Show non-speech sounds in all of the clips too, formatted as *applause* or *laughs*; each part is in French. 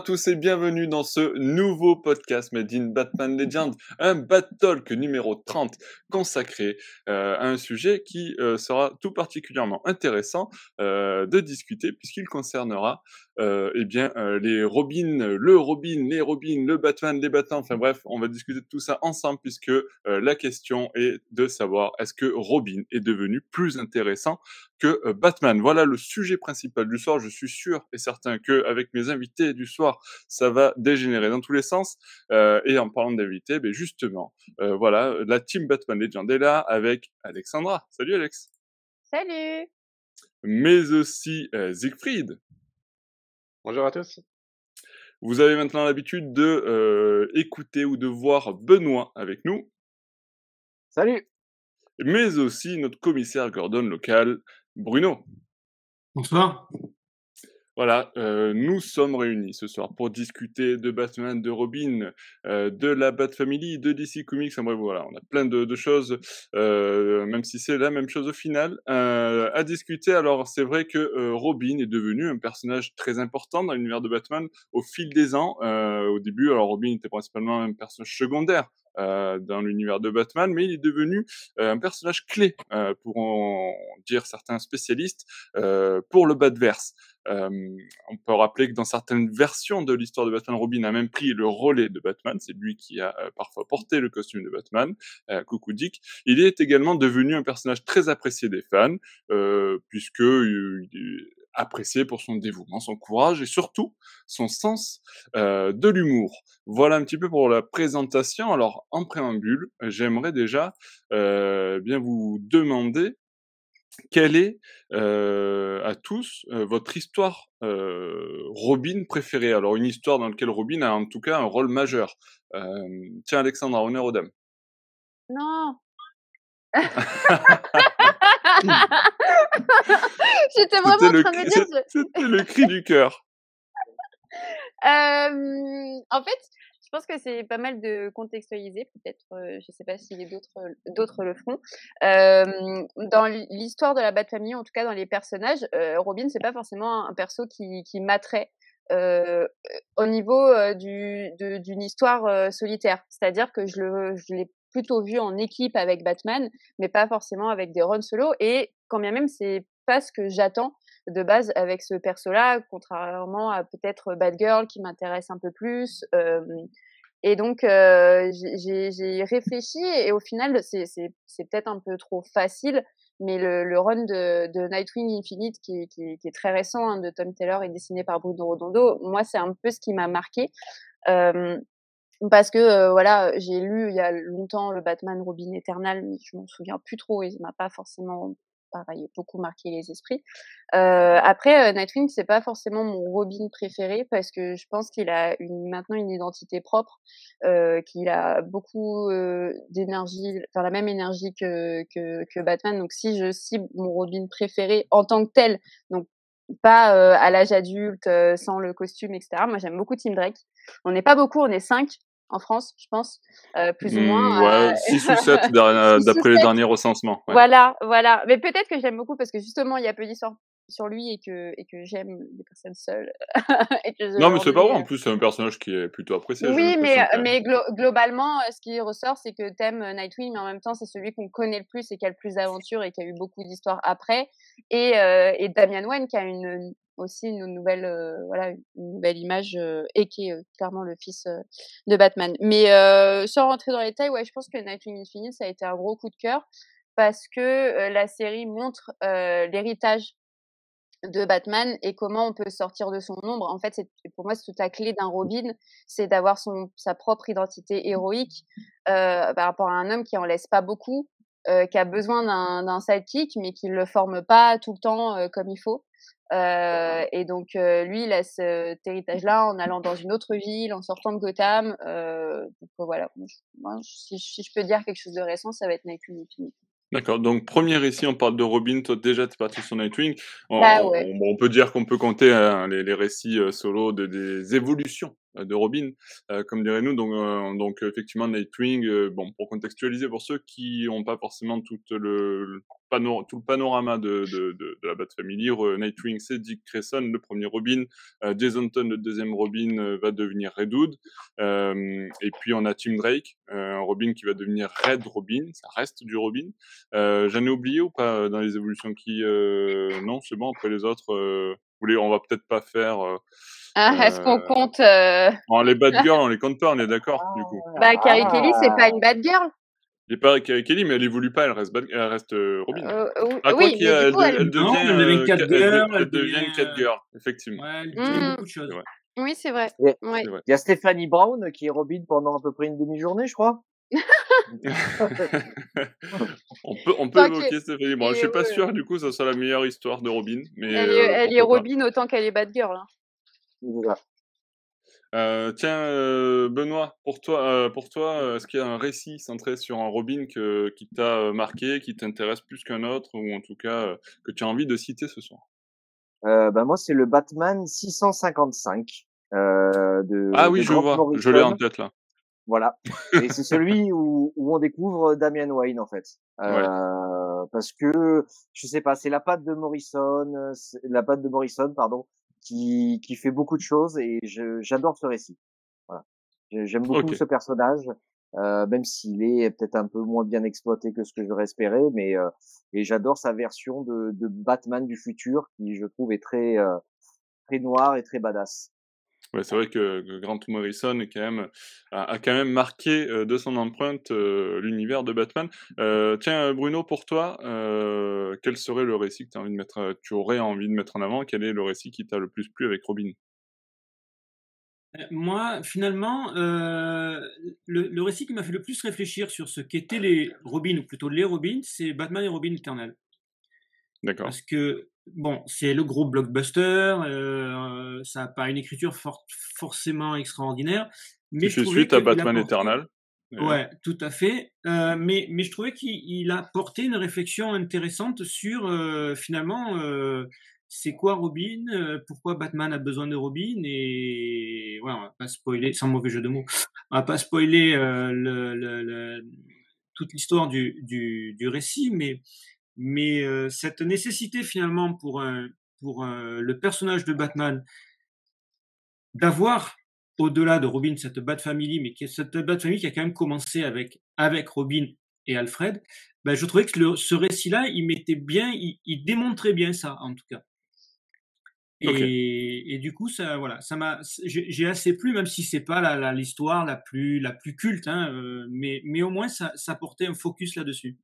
À tous et bienvenue dans ce nouveau podcast Made in Batman Legend, un Bat-Talk numéro 30 consacré euh, à un sujet qui euh, sera tout particulièrement intéressant euh, de discuter puisqu'il concernera euh, eh bien euh, les Robins, le Robin, les Robins, le Batman, les Batman, enfin bref, on va discuter de tout ça ensemble puisque euh, la question est de savoir est-ce que Robin est devenu plus intéressant que euh, Batman. Voilà le sujet principal du soir. Je suis sûr et certain que avec mes invités du soir, ça va dégénérer dans tous les sens. Euh, et en parlant d'invités, ben justement, euh, voilà, la team Batman Legend est là avec Alexandra. Salut Alex. Salut Mais aussi euh, Siegfried. Bonjour à tous. Vous avez maintenant l'habitude de euh, écouter ou de voir Benoît avec nous, Salut. mais aussi notre commissaire Gordon local, Bruno. Bonsoir. Voilà, euh, nous sommes réunis ce soir pour discuter de Batman, de Robin, euh, de la Bat Family, de DC Comics. Enfin bref, voilà, on a plein de, de choses, euh, même si c'est la même chose au final, euh, à discuter. Alors c'est vrai que euh, Robin est devenu un personnage très important dans l'univers de Batman au fil des ans. Euh, au début, alors Robin était principalement un personnage secondaire. euh, dans l'univers de Batman, mais il est devenu euh, un personnage clé, euh, pour en dire certains spécialistes, pour le Batverse. Euh, on peut rappeler que dans certaines versions de l'histoire de Batman, Robin a même pris le relais de Batman. C'est lui qui a euh, parfois porté le costume de Batman. Euh, coucou Dick. Il est également devenu un personnage très apprécié des fans, puisque apprécié pour son dévouement, son courage et surtout son sens de l'humour. Voilà un petit peu pour la présentation. Alors en préambule, j'aimerais déjà bien vous demander quelle est euh, à tous euh, votre histoire euh, Robin préférée? Alors une histoire dans laquelle Robin a en tout cas un rôle majeur. Tiens Alexandra, honneur aux dames. Non *laughs* J'étais vraiment en le, train de me dire... c'était le cri du cœur. En fait, je pense que c'est pas mal de contextualiser, peut-être, euh, je sais pas si d'autres d'autres le feront. Euh, dans l'histoire de la Bat Family, en tout cas dans les personnages, euh, Robin, c'est pas forcément un perso qui, qui m'attrait. Euh, au niveau euh, d'une histoire euh, solitaire, c'est-à-dire que je l'ai plutôt vu en équipe avec Batman, mais pas forcément avec des runs solo. Et quand bien même, c'est pas ce que j'attends de base avec ce perso-là, contrairement à peut-être Batgirl qui m'intéresse un peu plus. euh, et donc, euh, j'ai- réfléchi et au final, c'est peut-être un peu trop facile, mais le, run de, Nightwing Infinite, qui, qui, est très récent, hein, de Tom Taylor et dessiné par Bruno Redondo, moi, c'est un peu ce qui m'a marqué. Euh, parce que euh, voilà, j'ai lu il y a longtemps le Batman Robin Eternal, mais je m'en souviens plus trop et ça m'a pas forcément pareil beaucoup marqué les esprits. Euh, après euh, Nightwing c'est pas forcément mon Robin préféré parce que je pense qu'il a maintenant une identité propre, euh, qu'il a beaucoup d'énergie, enfin la même énergie que, que Batman. Donc si je cible mon Robin préféré en tant que tel, donc pas à l'âge adulte, sans le costume, etc. Moi, j'aime beaucoup Tim Drake. On n'est pas beaucoup, on est cinq en France, je pense, euh, plus ou moins. Hmm, ouais, euh, 6 *laughs* ou 7 six ou d'après les derniers recensements. ouais. Voilà, voilà. Mais peut-être que j'aime beaucoup parce que justement, il y a peu d'histoires sur lui et que et que j'aime les personnes seules *laughs* et que Non, mais c'est pas vrai. euh, En plus, c'est un personnage qui est plutôt apprécié. oui, mais, même. mais glo- globalement, euh, ce qui ressort, c'est que t'aimes euh, Nightwing, mais en même temps, c'est celui qu'on connaît le plus et qui a le plus d'aventures et qui a eu beaucoup d'histoires après. Et, euh, et Damian Wayne, qui a une, aussi une nouvelle, euh, voilà, une nouvelle image euh, et qui est euh, clairement le fils euh, de Batman. Mais euh, sans rentrer dans les détails, ouais, je pense que Nightwing Infinite, ça a été un gros coup de cœur parce que euh, la série montre euh, l'héritage de Batman et comment on peut sortir de son ombre. En fait, c'est pour moi c'est toute la clé d'un Robin, c'est d'avoir son sa propre identité héroïque euh, par rapport à un homme qui en laisse pas beaucoup, euh, qui a besoin d'un d'un sidekick mais qui le forme pas tout le temps euh, comme il faut. Euh, et donc euh, lui il a cet héritage-là en allant dans une autre ville, en sortant de Gotham. Euh, donc voilà, Moi, si, si je peux dire quelque chose de récent, ça va être Nightwing Infinite. D'accord. Donc, premier récit, on parle de Robin. Toi, déjà, tu es parti sur Nightwing. On, Bah ouais. on- on peut dire qu'on peut compter hein, les, les récits euh, solo de, des évolutions de Robin, comme dirait nous. Donc, effectivement, Nightwing, bon, pour contextualiser pour ceux qui n'ont pas forcément tout le, tout le panorama de, la Bat Family, Nightwing, c'est Dick Grayson, le premier Robin, Jason Todd, le deuxième Robin, va devenir Red Hood, et puis on a Tim Drake, un Robin qui va devenir Red Robin, ça reste du Robin. J'en ai oublié ou pas dans les évolutions qui... non, c'est bon, après les autres voulez, on va peut-être pas faire. Euh, ah, est-ce qu'on euh, compte euh... les bad *laughs* girls, on les compte pas, on est d'accord du coup. Bah Carrie Kelly, c'est pas une bad girl. Il n'est pas Carrie Kelly, mais elle évolue pas, elle reste, elle reste Robin. Euh, ah, oui, elle, elle, elle, devient, non, Catgirl. Elle, devient Catgirl, effectivement. Ouais, elle devient mmh. beaucoup de choses. Oui, c'est vrai. Il y a Stéphanie Brown qui est Robin pendant à peu près une demi-journée, je crois. *laughs* on peut, on peut évoquer Stéphanie Brown. Je suis pas sûr, du coup, ça sera la meilleure histoire de Robin. Mais, elle est, euh, elle est Robin autant qu'elle est Batgirl. Hein. Euh, tiens, euh, Benoît, pour toi, euh, pour toi, est-ce qu'il y a un récit centré sur un Robin que, qui t'a marqué, qui t'intéresse plus qu'un autre, ou en tout cas que tu as envie de citer ce soir? Bah moi, c'est le Batman 655 de. Ah oui, je vois, je l'ai en tête là. Voilà. Et c'est *laughs* celui où, où, on découvre Damian Wayne en fait, euh, parce que je sais pas, c'est la patte de Morrison, la patte de Morrison, pardon, qui, qui fait beaucoup de choses et j'adore ce récit. Voilà. J'aime beaucoup ce personnage, euh, même s'il est peut-être un peu moins bien exploité que ce que j'aurais espéré, mais euh, et j'adore sa version de, de, Batman du futur qui je trouve est très euh, très noir et très badass. Ouais, c'est vrai que, Grant Morrison est quand même, a, quand même marqué euh, de son empreinte euh, l'univers de Batman. Euh, tiens, Bruno, pour toi, quel serait le récit que as envie de mettre, tu aurais envie de mettre en avant? Quel est le récit qui t'a le plus plu avec Robin? Moi, finalement, le, le, récit qui m'a fait le plus réfléchir sur ce qu'étaient les Robins, ou plutôt les Robins, c'est Batman et Robin Eternal. D'accord. Parce que bon, c'est le gros blockbuster, euh, ça n'a pas une écriture forcément extraordinaire. Mais je suite à Batman Eternal. Ouais, tout à fait. Euh, mais, mais je trouvais qu'il a porté une réflexion intéressante sur euh, finalement c'est quoi Robin, pourquoi Batman a besoin de Robin et ouais, on va pas spoiler, sans mauvais jeu de mots, on va pas spoiler le, le, le, toute l'histoire du, du, du récit, mais mais euh, cette nécessité finalement pour, pour le personnage de Batman d'avoir au-delà de Robin cette Bat Family, mais qui, cette Bat Family qui a quand même commencé avec, avec Robin et Alfred, ben, je trouvais que ce récit-là, il mettait bien, il, démontrait bien ça en tout cas. Et, et, du coup, ça, voilà, ça m'a, j'ai assez plu, même si c'est pas l'histoire la, la, plus, la plus culte, hein, euh, mais, mais au moins ça, ça portait un focus là-dessus.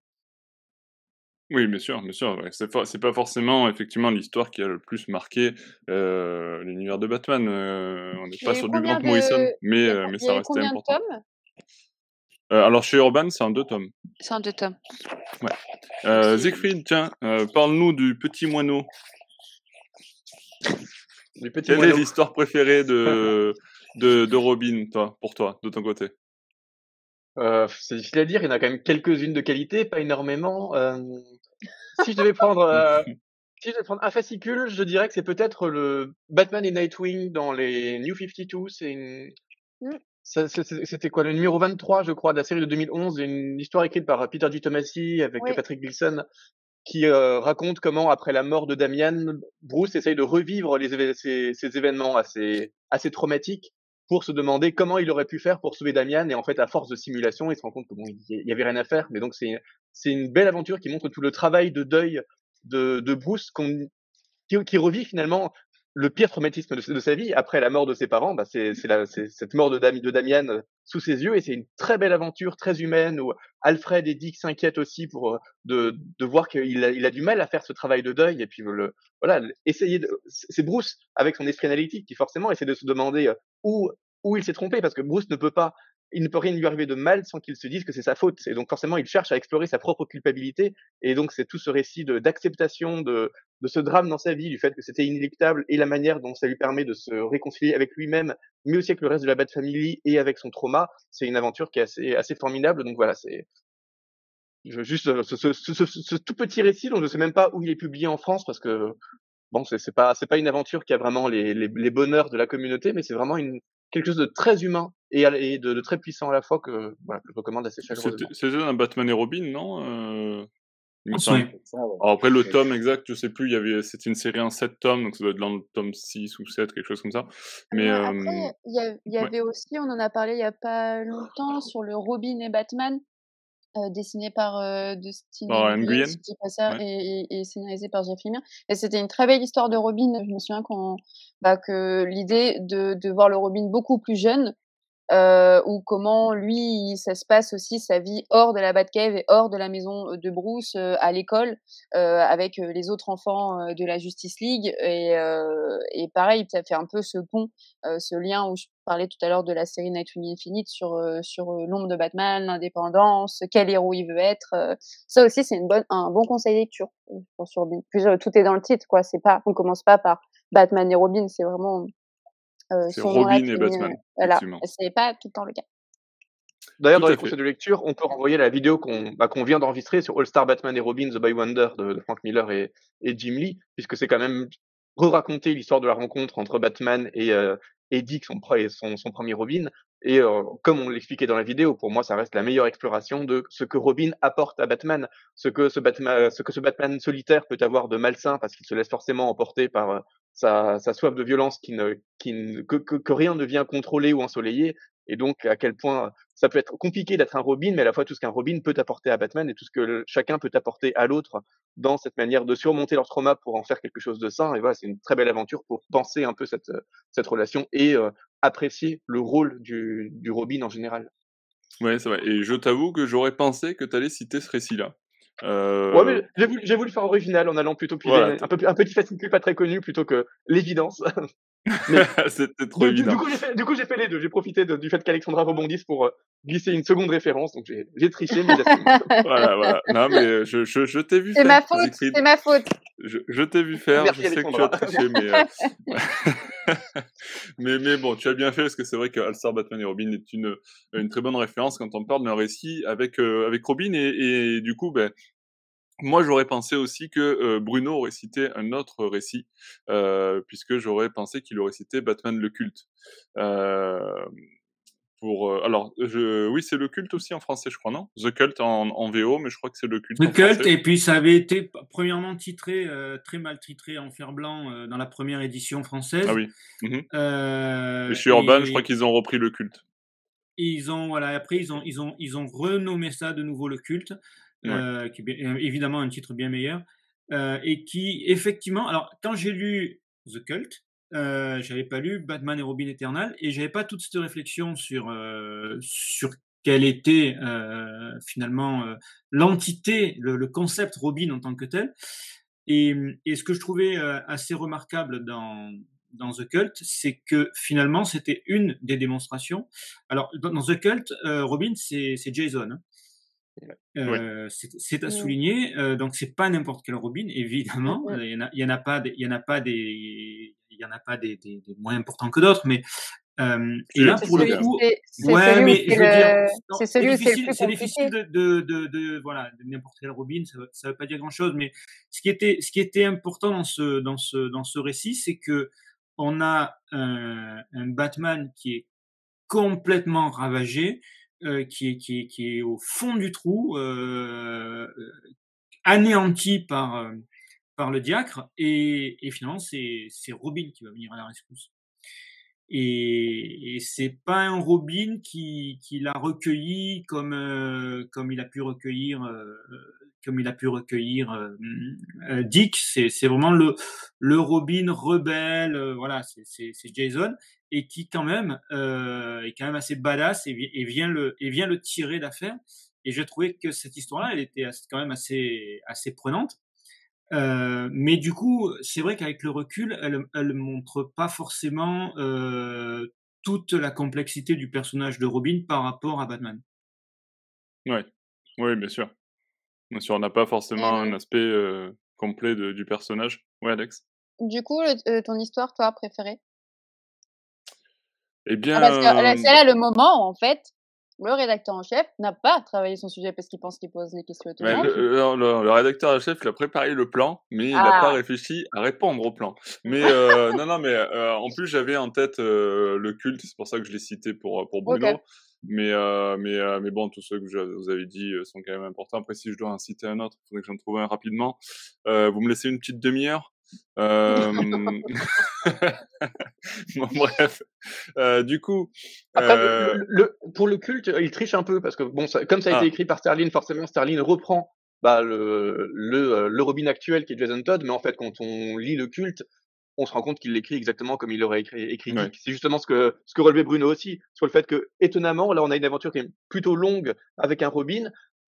Oui, bien sûr, bien sûr. Ouais. C'est, c'est pas forcément effectivement l'histoire qui a le plus marqué euh, l'univers de Batman. Euh, on n'est pas sur du Grant Morrison, mais, euh, mais ça restait important. De tomes? Euh, alors chez Urban, c'est en deux tomes. C'est en deux tomes. Ouais. Euh, Siegfried, tiens, euh, parle-nous du petit moineau. Du petit Quelle est l'histoire préférée de, *laughs* de, de Robin, toi, pour toi, de ton côté? Euh, c'est difficile à dire, il y en a quand même quelques-unes de qualité, pas énormément. Euh, si je devais prendre, euh, *laughs* si je devais prendre un fascicule, je dirais que c'est peut-être le Batman et Nightwing dans les New 52. C'est une, mmh. c'était quoi le numéro 23, je crois, de la série de 2011, une histoire écrite par Peter G. Tomasi avec Patrick Wilson, qui euh, raconte comment, après la mort de Damian, Bruce essaye de revivre les, ces, ces événements assez, assez traumatiques pour se demander comment il aurait pu faire pour sauver Damian. Et en fait, à force de simulation, il se rend compte que bon, il y avait rien à faire. Mais donc, c'est c'est une belle aventure qui montre tout le travail de deuil de, de Bruce qui, qui, revit finalement le pire traumatisme de, sa vie après la mort de ses parents. Bah, c'est cette mort de, de Damian euh, sous ses yeux et c'est une très belle aventure, très humaine où Alfred et Dick s'inquiètent aussi pour euh, de, de voir qu'il a, il a du mal à faire ce travail de deuil et puis le, voilà essayer de c'est Bruce avec son esprit analytique qui forcément essaie de se demander euh, où où il s'est trompé parce que Bruce ne peut pas il ne peut rien lui arriver de mal sans qu'il se dise que c'est sa faute. Et donc forcément, il cherche à explorer sa propre culpabilité. Et donc c'est tout ce récit d'acceptation de, de, ce drame dans sa vie, du fait que c'était inéluctable, et la manière dont ça lui permet de se réconcilier avec lui-même, mais aussi avec le reste de la Bad Family et avec son trauma. C'est une aventure qui est assez, assez formidable. Donc voilà, c'est juste ce, ce, ce, ce, tout petit récit dont je ne sais même pas où il est publié en France parce que bon, c'est pas c'est pas une aventure qui a vraiment les, les bonheurs de la communauté, mais c'est vraiment une quelque chose de très humain et, et de, de, très puissant à la fois que, voilà, que je recommande assez chaleureusement. C'était un Batman et Robin, non euh... Alors après, le tome exact, je sais plus, il y avait, c'était une série en 7 tomes, donc ça doit être dans le tome 6 ou 7, quelque chose comme ça. Mais, euh, après, il y, y, avait ouais. aussi, on en a parlé il y a pas longtemps, sur le Robin et Batman, euh, dessiné par euh, Dustin oh, Nguyen, ouais. et, et, et, scénarisé par Jeff Lemire. Et c'était une très belle histoire de Robin. Je me souviens qu'on, bah, que l'idée de, de voir le Robin beaucoup plus jeune, euh, ou comment lui ça se passe aussi sa vie hors de la Batcave et hors de la maison de Bruce euh, à l'école euh, avec les autres enfants de la Justice League. Et, et pareil ça fait un peu ce pont ce lien où je parlais tout à l'heure de la série Nightwing Infinite sur sur l'ombre de Batman l'indépendance quel héros il veut être ça aussi c'est une bonne un bon conseil lecture sur tout est dans le titre quoi. C'est pas on commence pas par Batman et Robin c'est vraiment euh, c'est Robin et Batman. Euh, voilà, c'est pas tout le temps le cas. D'ailleurs, dans les conseils de lecture, on peut renvoyer la vidéo qu'on bah, qu vient d'enregistrer sur All Star Batman et Robin, The Bywonder de, de Frank Miller et, et Jim Lee, puisque c'est quand même re-raconter l'histoire de la rencontre entre Batman et, euh, et Dick, son, son, son, premier Robin. Et euh, comme on l'expliquait dans la vidéo, pour moi, ça reste la meilleure exploration de ce que Robin apporte à Batman, ce que ce Batman, ce que ce Batman solitaire peut avoir de malsain parce qu'il se laisse forcément emporter par sa, soif de violence qui ne, que, rien ne vient contrôler ou ensoleiller, et donc à quel point ça peut être compliqué d'être un Robin, mais à la fois tout ce qu'un Robin peut apporter à Batman et tout ce que chacun peut apporter à l'autre dans cette manière de surmonter leur trauma pour en faire quelque chose de sain. Et voilà, c'est une très belle aventure pour penser un peu cette, cette relation et euh, apprécier le rôle du, du Robin en général. Ouais, c'est vrai. Et je t'avoue que j'aurais pensé que tu allais citer ce récit-là. Euh... Ouais, mais j'ai voulu, voulu, faire original en allant plutôt voilà. un, peu, un petit fascicule pas très connu plutôt que l'évidence. *laughs* *laughs* C'était trop du, évident. Du coup, j'ai fait, les deux. J'ai profité de, du fait qu'Alexandra rebondisse pour euh, glisser une seconde référence. Donc j'ai triché, mais *laughs* Voilà, voilà. Non, mais je, je, je t'ai vu faire. C'est ma faute. C'est ma faute. Je, je t'ai vu faire. Merci, je sais Alexandra. que tu as triché, mais, euh... *laughs* mais, mais bon, tu as bien fait parce que c'est vrai que All-Star Batman et Robin est une, une très bonne référence quand on parle d'un récit avec, euh, avec Robin et, et du coup, ben, moi, j'aurais pensé aussi que euh, Bruno aurait cité un autre récit, euh, puisque j'aurais pensé qu'il aurait cité Batman le culte. Euh, pour, alors, je, oui, c'est le culte aussi en français, je crois, non? The Cult en, en, VO, mais je crois que c'est le culte. The Cult, et puis ça avait été premièrement titré, très mal titré en fer blanc dans la première édition française. Ah oui. Mmh. et chez Urban, et... je crois qu'ils ont repris le culte. Et ils ont, voilà, après, ils ont, ils ont, ils ont renommé ça de nouveau le culte. Ouais. Euh, qui est évidemment un titre bien meilleur, euh, et qui effectivement, alors quand j'ai lu The Cult, euh, j'avais pas lu Batman et Robin Eternal, et j'avais pas toute cette réflexion sur euh, sur quelle était euh, finalement l'entité, le, le, concept Robin en tant que tel. Et, et ce que je trouvais assez remarquable dans dans The Cult, c'est que finalement c'était une des démonstrations. Alors dans, dans The Cult, Robin c'est Jason. Hein. Euh, ouais. C'est à souligner. Euh, donc c'est pas n'importe quel Robin, évidemment. Il ouais. y en a, il y en a pas, il y en a pas des, il y en a pas des, des, des moins importants que d'autres, mais et là pour le coup, ouais, mais je veux dire, c'est difficile, c'est difficile de, de, de, de, voilà, n'importe quel Robin, ça, ça veut pas dire grand chose, mais ce qui était, ce qui était important dans ce, dans ce, dans ce récit, c'est que on a un, un Batman qui est complètement ravagé, euh, qui, est, qui, est, qui est au fond du trou, euh, anéanti par, euh, par le diacre, et, et finalement c'est Robin qui va venir à la rescousse. Et, et c'est pas un Robin qui, qui l'a recueilli comme euh, comme il a pu recueillir euh, comme il a pu recueillir euh, Dick. C'est c'est vraiment le le Robin rebelle. voilà, c'est c'est Jason et qui quand même est quand même assez badass et, et vient le et vient le tirer d'affaire. Et je trouvais que cette histoire-là, elle était quand même assez assez prenante. Euh, mais du coup, c'est vrai qu'avec le recul, elle, elle montre pas forcément euh, toute la complexité du personnage de Robin par rapport à Batman. Ouais, oui, bien sûr. Bien sûr, on n'a pas forcément un aspect euh, complet de, du personnage. Ouais, Alex. Du coup, le, ton histoire, toi, préférée? Eh bien, ah, parce que c'est là le moment, en fait, le rédacteur en chef n'a pas travaillé son sujet parce qu'il pense qu'il pose les questions automatiques. le, le- le rédacteur en chef, il a préparé le plan, mais il n'a pas Ah. réfléchi à répondre au plan. Mais *laughs* euh, non, non, mais euh, en plus, j'avais en tête euh, le culte, c'est pour ça que je l'ai cité pour, pour Bruno. Mais, euh, mais, euh, mais bon, tous ceux que je, vous avez dit euh, sont quand même importants. Après, si je dois en citer un autre, il faudrait que j'en trouve un rapidement. Euh, vous me laissez une petite demi-heure? Euh, *laughs* bon, bref. Euh, du coup, Après, euh, le, le- pour le culte, il triche un peu parce que bon, ça- comme ça a Ah. été écrit par Sterling, forcément Sterling reprend bah, le, le, euh, le Robin actuel qui est Jason Todd, mais en fait, quand on lit le culte, on se rend compte qu'il l'écrit exactement comme il l'aurait écrit. écrit Ouais. Dick. C'est justement ce que ce que relevait Bruno aussi sur le fait que étonnamment, là, on a une aventure qui est plutôt longue avec un Robin,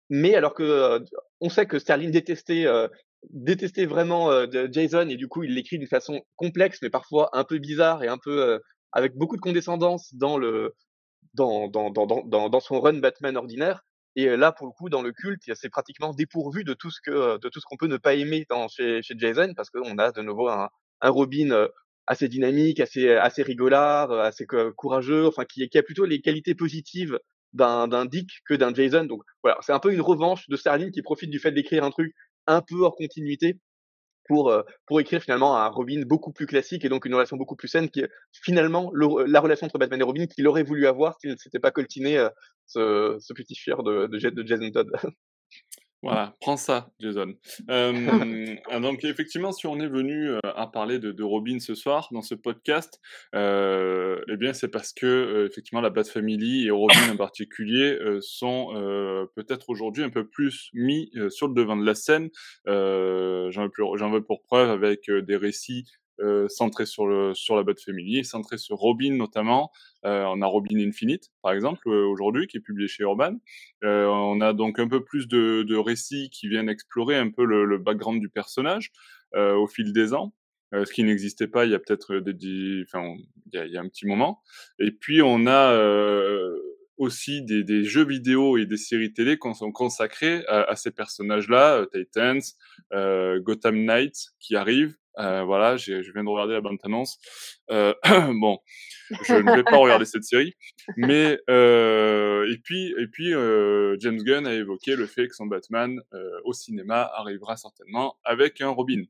mais alors que euh, on sait que Sterling détestait euh, détestait vraiment euh, Jason et du coup il l'écrit d'une façon complexe mais parfois un peu bizarre et un peu euh, avec beaucoup de condescendance dans le dans dans dans dans, dans, son run Batman ordinaire. Et là pour le coup dans le culte c'est pratiquement dépourvu de tout ce que de tout ce qu'on peut ne pas aimer dans chez, chez Jason parce qu'on a de nouveau un, un Robin assez dynamique assez assez rigolard assez co- courageux enfin qui qui a plutôt les qualités positives d'un Dick que d'un Jason. Donc voilà c'est un peu une revanche de Sterling qui profite du fait d'écrire un truc un peu hors continuité pour euh, pour écrire finalement un Robin beaucoup plus classique et donc une relation beaucoup plus saine qui est finalement le- la relation entre Batman et Robin qu'il aurait voulu avoir s'il ne s'était pas coltiné euh, ce, ce petit fier de, de, de Jason Todd. *laughs* Voilà, prends ça, Jason. *laughs* Euh, donc effectivement, si on est venu euh, à parler de, de Robin ce soir dans ce podcast, euh, eh bien c'est parce que euh, effectivement la Bat Family et Robin en *laughs* particulier euh, sont peut-être aujourd'hui un peu plus mis sur le devant de la scène. Euh, J'en veux, pour preuve avec des récits euh, centrés sur le sur la Bat Family, centrés sur Robin notamment. Euh, on a Robin Infinite par exemple euh, aujourd'hui qui est publié chez Urban. Euh, on a donc un peu plus de, de récits qui viennent explorer un peu le, le background du personnage euh, au fil des ans, euh, ce qui n'existait pas il y a peut-être des, dix- enfin, il y a, il y a un petit moment. Et puis on a aussi des, des jeux vidéo et des séries télé qui sont consacrés à, à ces personnages-là, Titans, Gotham Knights qui arrivent. Euh, voilà, je viens de regarder la bande-annonce. Euh, *clears throat* bon, je ne vais pas regarder cette série, mais euh, et puis et puis euh, James Gunn a évoqué le fait que son Batman au cinéma arrivera certainement avec un Robin.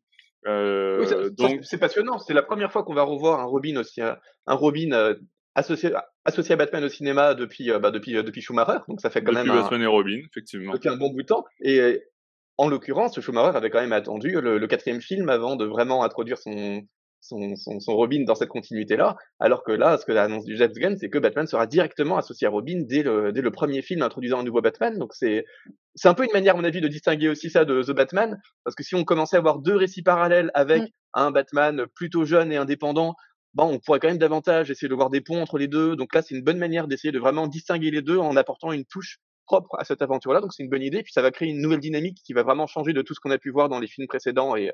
Oui, ça- ça, donc c'est passionnant. C'est la première fois qu'on va revoir un Robin aussi, un, un Robin associé, associé à Batman au cinéma depuis, bah, depuis, depuis Schumacher. Donc ça fait quand depuis même un, Batman et Robin, effectivement. depuis un bon bout de temps. Et en l'occurrence, Schumacher avait quand même attendu le, le quatrième film avant de vraiment introduire son, son, son, son Robin dans cette continuité-là. Alors que là, ce que l'annonce du James Gunn, c'est que Batman sera directement associé à Robin dès le, dès le premier film introduisant un nouveau Batman. Donc c'est, c'est un peu une manière, à mon avis, de distinguer aussi ça de The Batman. Parce que si on commençait à avoir deux récits parallèles avec Mm. un Batman plutôt jeune et indépendant, bon, on pourrait quand même davantage essayer de voir des ponts entre les deux. Donc là, c'est une bonne manière d'essayer de vraiment distinguer les deux en apportant une touche propre à cette aventure-là. Donc c'est une bonne idée. Puis ça va créer une nouvelle dynamique qui va vraiment changer de tout ce qu'on a pu voir dans les films précédents. Et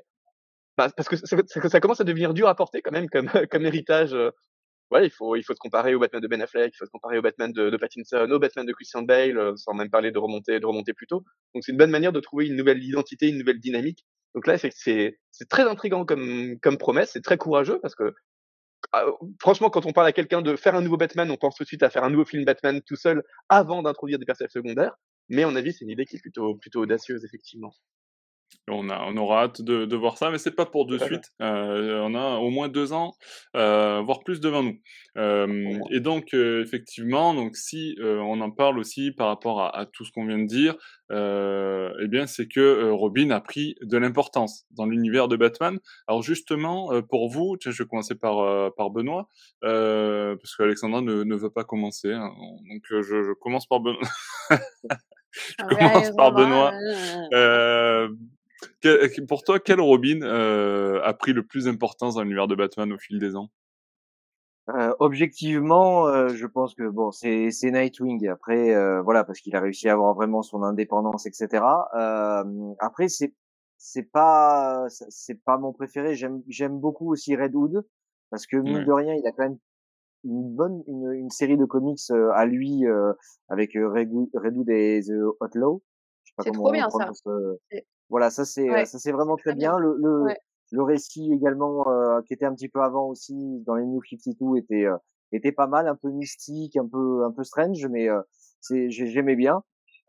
bah, parce que ça, commence à devenir dur à porter quand même comme, *laughs* comme héritage. euh, Voilà, il faut, il faut se comparer au Batman de Ben Affleck, il faut se comparer au Batman de, de Pattinson, au Batman de Christian Bale, euh, sans même parler de remonter, de remonter plus tôt. Donc c'est une bonne manière de trouver une nouvelle identité, une nouvelle dynamique. Donc là, c'est, c'est, très intriguant comme, comme promesse, c'est très courageux parce que franchement, quand on parle à quelqu'un de faire un nouveau Batman, on pense tout de suite à faire un nouveau film Batman tout seul avant d'introduire des personnages secondaires. Mais à mon avis, c'est une idée qui est plutôt, plutôt audacieuse, effectivement. On, a, on aura hâte de, de voir ça, mais c'est pas pour de suite. Euh, on a au moins deux ans, euh, voire plus devant nous. Euh, et donc, euh, effectivement, donc si euh, on en parle aussi par rapport à, à tout ce qu'on vient de dire, euh, eh bien, c'est que euh, Robin a pris de l'importance dans l'univers de Batman. Alors justement, euh, pour vous, tiens, je vais commencer par euh, par Benoît, euh, parce qu'Alexandra ne, ne veut pas commencer. hein. donc, euh, je, je commence par Benoît. *laughs* je commence par Benoît. Euh, quel- pour toi, quel Robin euh, a pris le plus d'importance dans l'univers de Batman au fil des ans? Euh, objectivement, euh, je pense que bon, c'est c'est Nightwing. Après, euh, voilà, parce qu'il a réussi à avoir vraiment son indépendance, etc. Euh, après, c'est c'est pas c'est pas mon préféré. J'aime j'aime beaucoup aussi Red Hood parce que mine Ouais. de rien, il a quand même une bonne une, une série de comics euh, à lui euh, avec euh, Red Hood, et The Outlaw. C'est trop bien, ça. Voilà, ça c'est Ouais, ça c'est vraiment très bien. Le le, Ouais. le récit également euh, qui était un petit peu avant aussi dans les New 52 était euh, était pas mal, un peu mystique, un peu un peu strange, mais euh, c'est j'aimais bien.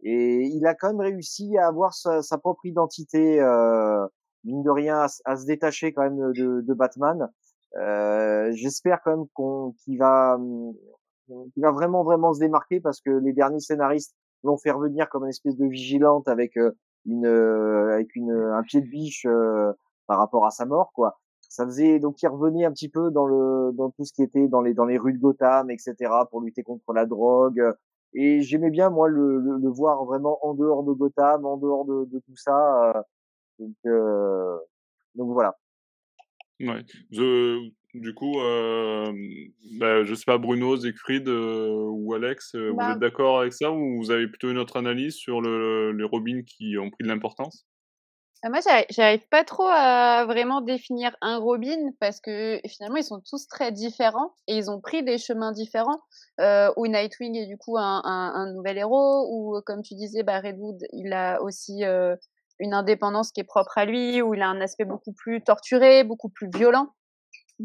Et il a quand même réussi à avoir sa, sa propre identité, euh, mine de rien, à, se détacher quand même de, de Batman. Euh, J'espère quand même qu'on qu'il va qu'il va vraiment vraiment se démarquer parce que les derniers scénaristes l'ont fait revenir comme une espèce de vigilante avec euh, une euh, avec une un pied de biche euh, par rapport à sa mort quoi. Ça faisait donc il revenait un petit peu dans le dans tout ce qui était dans les dans les rues de Gotham etc pour lutter contre la drogue et j'aimais bien moi le, le, voir vraiment en dehors de Gotham en dehors de, de tout ça donc donc voilà. Ouais. Du coup, euh, bah, je sais pas, Bruno, Siegfried euh, ou Alex, euh, vous Bah êtes d'accord avec ça ou vous avez plutôt une autre analyse sur le, les Robins qui ont pris de l'importance? Ah, moi, j'arrive pas trop à vraiment définir un Robin parce que finalement, ils sont tous très différents et ils ont pris des chemins différents. Euh, où Nightwing est du coup un, un, un nouvel héros, ou comme tu disais, bah, Redwood, il a aussi euh, une indépendance qui est propre à lui, où il a un aspect beaucoup plus torturé, beaucoup plus violent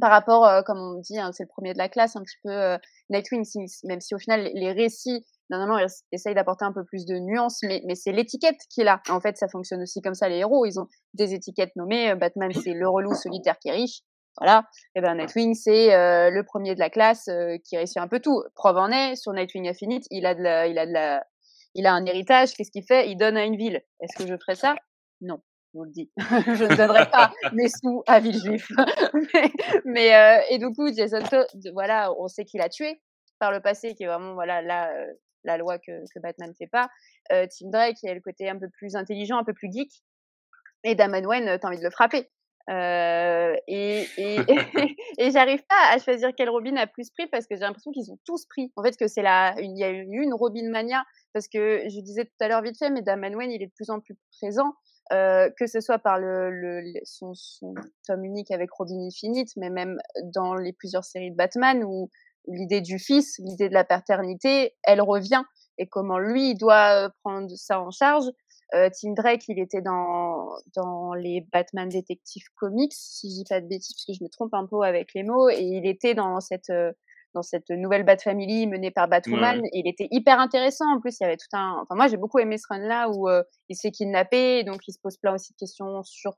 par rapport, euh, comme on dit, hein, c'est le premier de la classe, un petit peu euh, Nightwing, même si au final les récits, normalement, ils essayent d'apporter un peu plus de nuances, mais, mais c'est l'étiquette qu'il a. En fait, ça fonctionne aussi comme ça, les héros, ils ont des étiquettes nommées. Euh, Batman, c'est le relou solitaire qui est riche. Voilà. Et ben Nightwing, c'est euh, le premier de la classe euh, qui réussit un peu tout. Preuve en est, sur Nightwing Infinite, il a de la, il a de la, il a un héritage. Qu'est-ce qu'il fait? Il donne à une ville. Est-ce que je ferais ça? Non je vous le dis. *laughs* je ne donnerai pas mes sous à Villejuif. *laughs* mais, euh, et du coup, Jason Todd, voilà, on sait qu'il a tué par le passé, qui est vraiment voilà là euh, la loi que, Batman ne fait pas. Euh, Tim Drake, qui a le côté un peu plus intelligent, un peu plus geek. Et Damon Wayne, t'as envie de le frapper. Euh, et, et, *laughs* et, j'arrive pas à choisir quel Robin a plus pris parce que j'ai l'impression qu'ils ont tous pris. En fait, que c'est la, il y a eu une Robin mania parce que je disais tout à l'heure vite fait, mais Damon Wayne, il est de plus en plus présent. Euh, que ce soit par le, le, son, son, tome unique avec Robin Infinite, mais même dans les plusieurs séries de Batman où l'idée du fils, l'idée de la paternité, elle revient et comment lui doit prendre ça en charge. Euh, Tim Drake, il était dans dans les Batman Detective Comics, si je dis pas de bêtises, parce que je me trompe un peu avec les mots, et il était dans cette euh, dans cette nouvelle Bat Family menée par Batwoman. Ouais. il était hyper intéressant. En plus, il y avait tout un. Enfin, moi, j'ai beaucoup aimé ce run-là où euh, il se fait kidnapper, donc il se pose plein aussi de questions sur,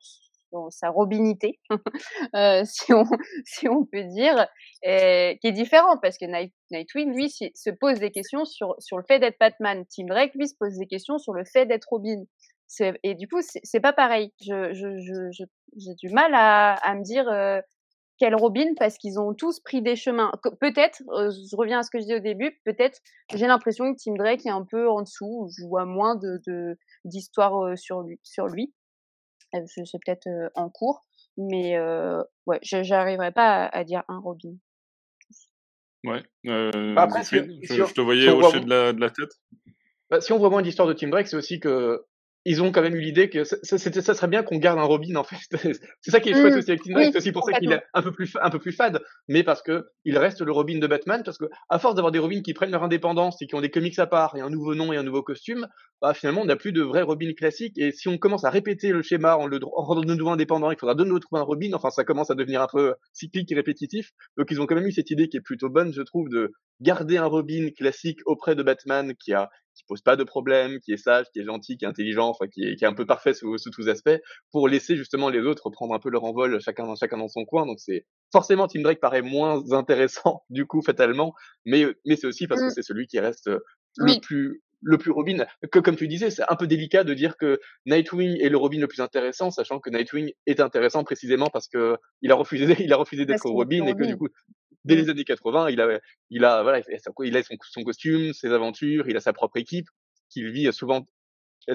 sa robinité, *laughs* euh, si on *laughs* si on peut dire, et, qui est différent parce que Night, Nightwing, lui, se pose des questions sur sur le fait d'être Batman. Tim Drake, lui, se pose des questions sur le fait d'être Robin. Et du coup, c'est pas pareil. Je j'ai je, je, du mal à, à me dire. Euh, quel Robin parce qu'ils ont tous pris des chemins. Peut-être, euh, je reviens à ce que je dis au début, peut-être j'ai l'impression que Tim Drake est un peu en dessous, je vois moins de d'histoire euh, sur lui. Sur lui. Euh, c'est peut-être euh, en cours, mais euh, ouais, j'arriverai pas à, à, dire un Robin. Ouais. Bah après, si, je, si on, je, te voyais si hocher de la, de la tête. Bah, si on voit moins l'histoire de Tim Drake, c'est aussi que ils ont quand même eu l'idée que ça, ça, ça serait bien qu'on garde un Robin en fait. *laughs* c'est ça qui est chouette mmh, aussi avec Tim Drake, oui, c'est aussi pour ça qu'il est un peu plus un peu plus fade, mais parce que il reste le Robin de Batman parce que à force d'avoir des Robins qui prennent leur indépendance et qui ont des comics à part et un nouveau nom et un nouveau costume, bah finalement on n'a plus de vrais Robin classiques et si on commence à répéter le schéma en le en rendant de nouveau indépendant, il faudra de nouveau trouver un Robin, enfin ça commence à devenir un peu cyclique et répétitif. Donc ils ont quand même eu cette idée qui est plutôt bonne, je trouve, de garder un Robin classique auprès de Batman qui a qui pose pas de problème, qui est sage, qui est gentil, qui est intelligent, enfin qui est, qui est un peu parfait sous, sous tous aspects, pour laisser justement les autres prendre un peu leur envol chacun chacun dans son coin. Donc c'est forcément Tim Drake paraît moins *laughs* intéressant du coup fatalement, mais mais c'est aussi parce que c'est celui qui reste oui. le plus le plus Robin, que comme tu disais, c'est un peu délicat de dire que Nightwing est le Robin le plus intéressant, sachant que Nightwing est intéressant précisément parce que il a refusé, *laughs* il a refusé d'être Robin et que du coup, dès les années 80, il a, il a, voilà, il a son, son costume, ses aventures, il a sa propre équipe, qu'il vit souvent,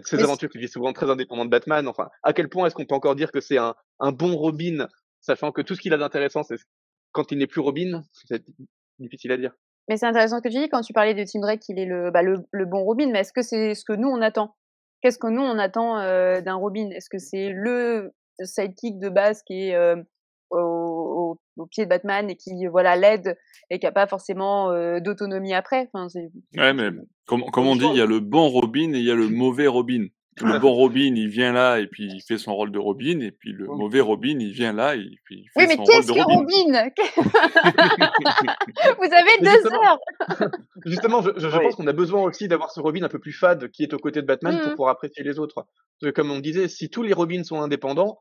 ses aventures qu'il vit souvent très indépendant de Batman. Enfin, à quel point est-ce qu'on peut encore dire que c'est un, un bon Robin, sachant que tout ce qu'il a d'intéressant, c'est quand il n'est plus Robin, c'est difficile à dire. Mais c'est intéressant ce que tu dis quand tu parlais de Tim Drake, qu'il est le, bah, le, le, bon Robin. Mais est-ce que c'est ce que nous on attend? Qu'est-ce que nous on attend euh, d'un Robin? Est-ce que c'est le sidekick de base qui est euh, au, au, pied de Batman et qui voilà l'aide et qui a pas forcément euh, d'autonomie après. Enfin, ouais, mais comme, comme on dit, il y a le bon Robin et il y a le mauvais Robin. *laughs* le bon Robin, il vient là et puis il fait son rôle de Robin, et puis le mauvais Robin, il vient là et puis il fait Oui, mais son rôle qu'est-ce de que Robin. Robin? *laughs* Vous avez Mais deux justement, heures *laughs* justement, je, je- je Oui. pense qu'on a besoin aussi d'avoir ce Robin un peu plus fade qui est aux côtés de Batman pour Mhm. pouvoir apprécier les autres. Parce que comme on disait, si tous les Robins sont indépendants,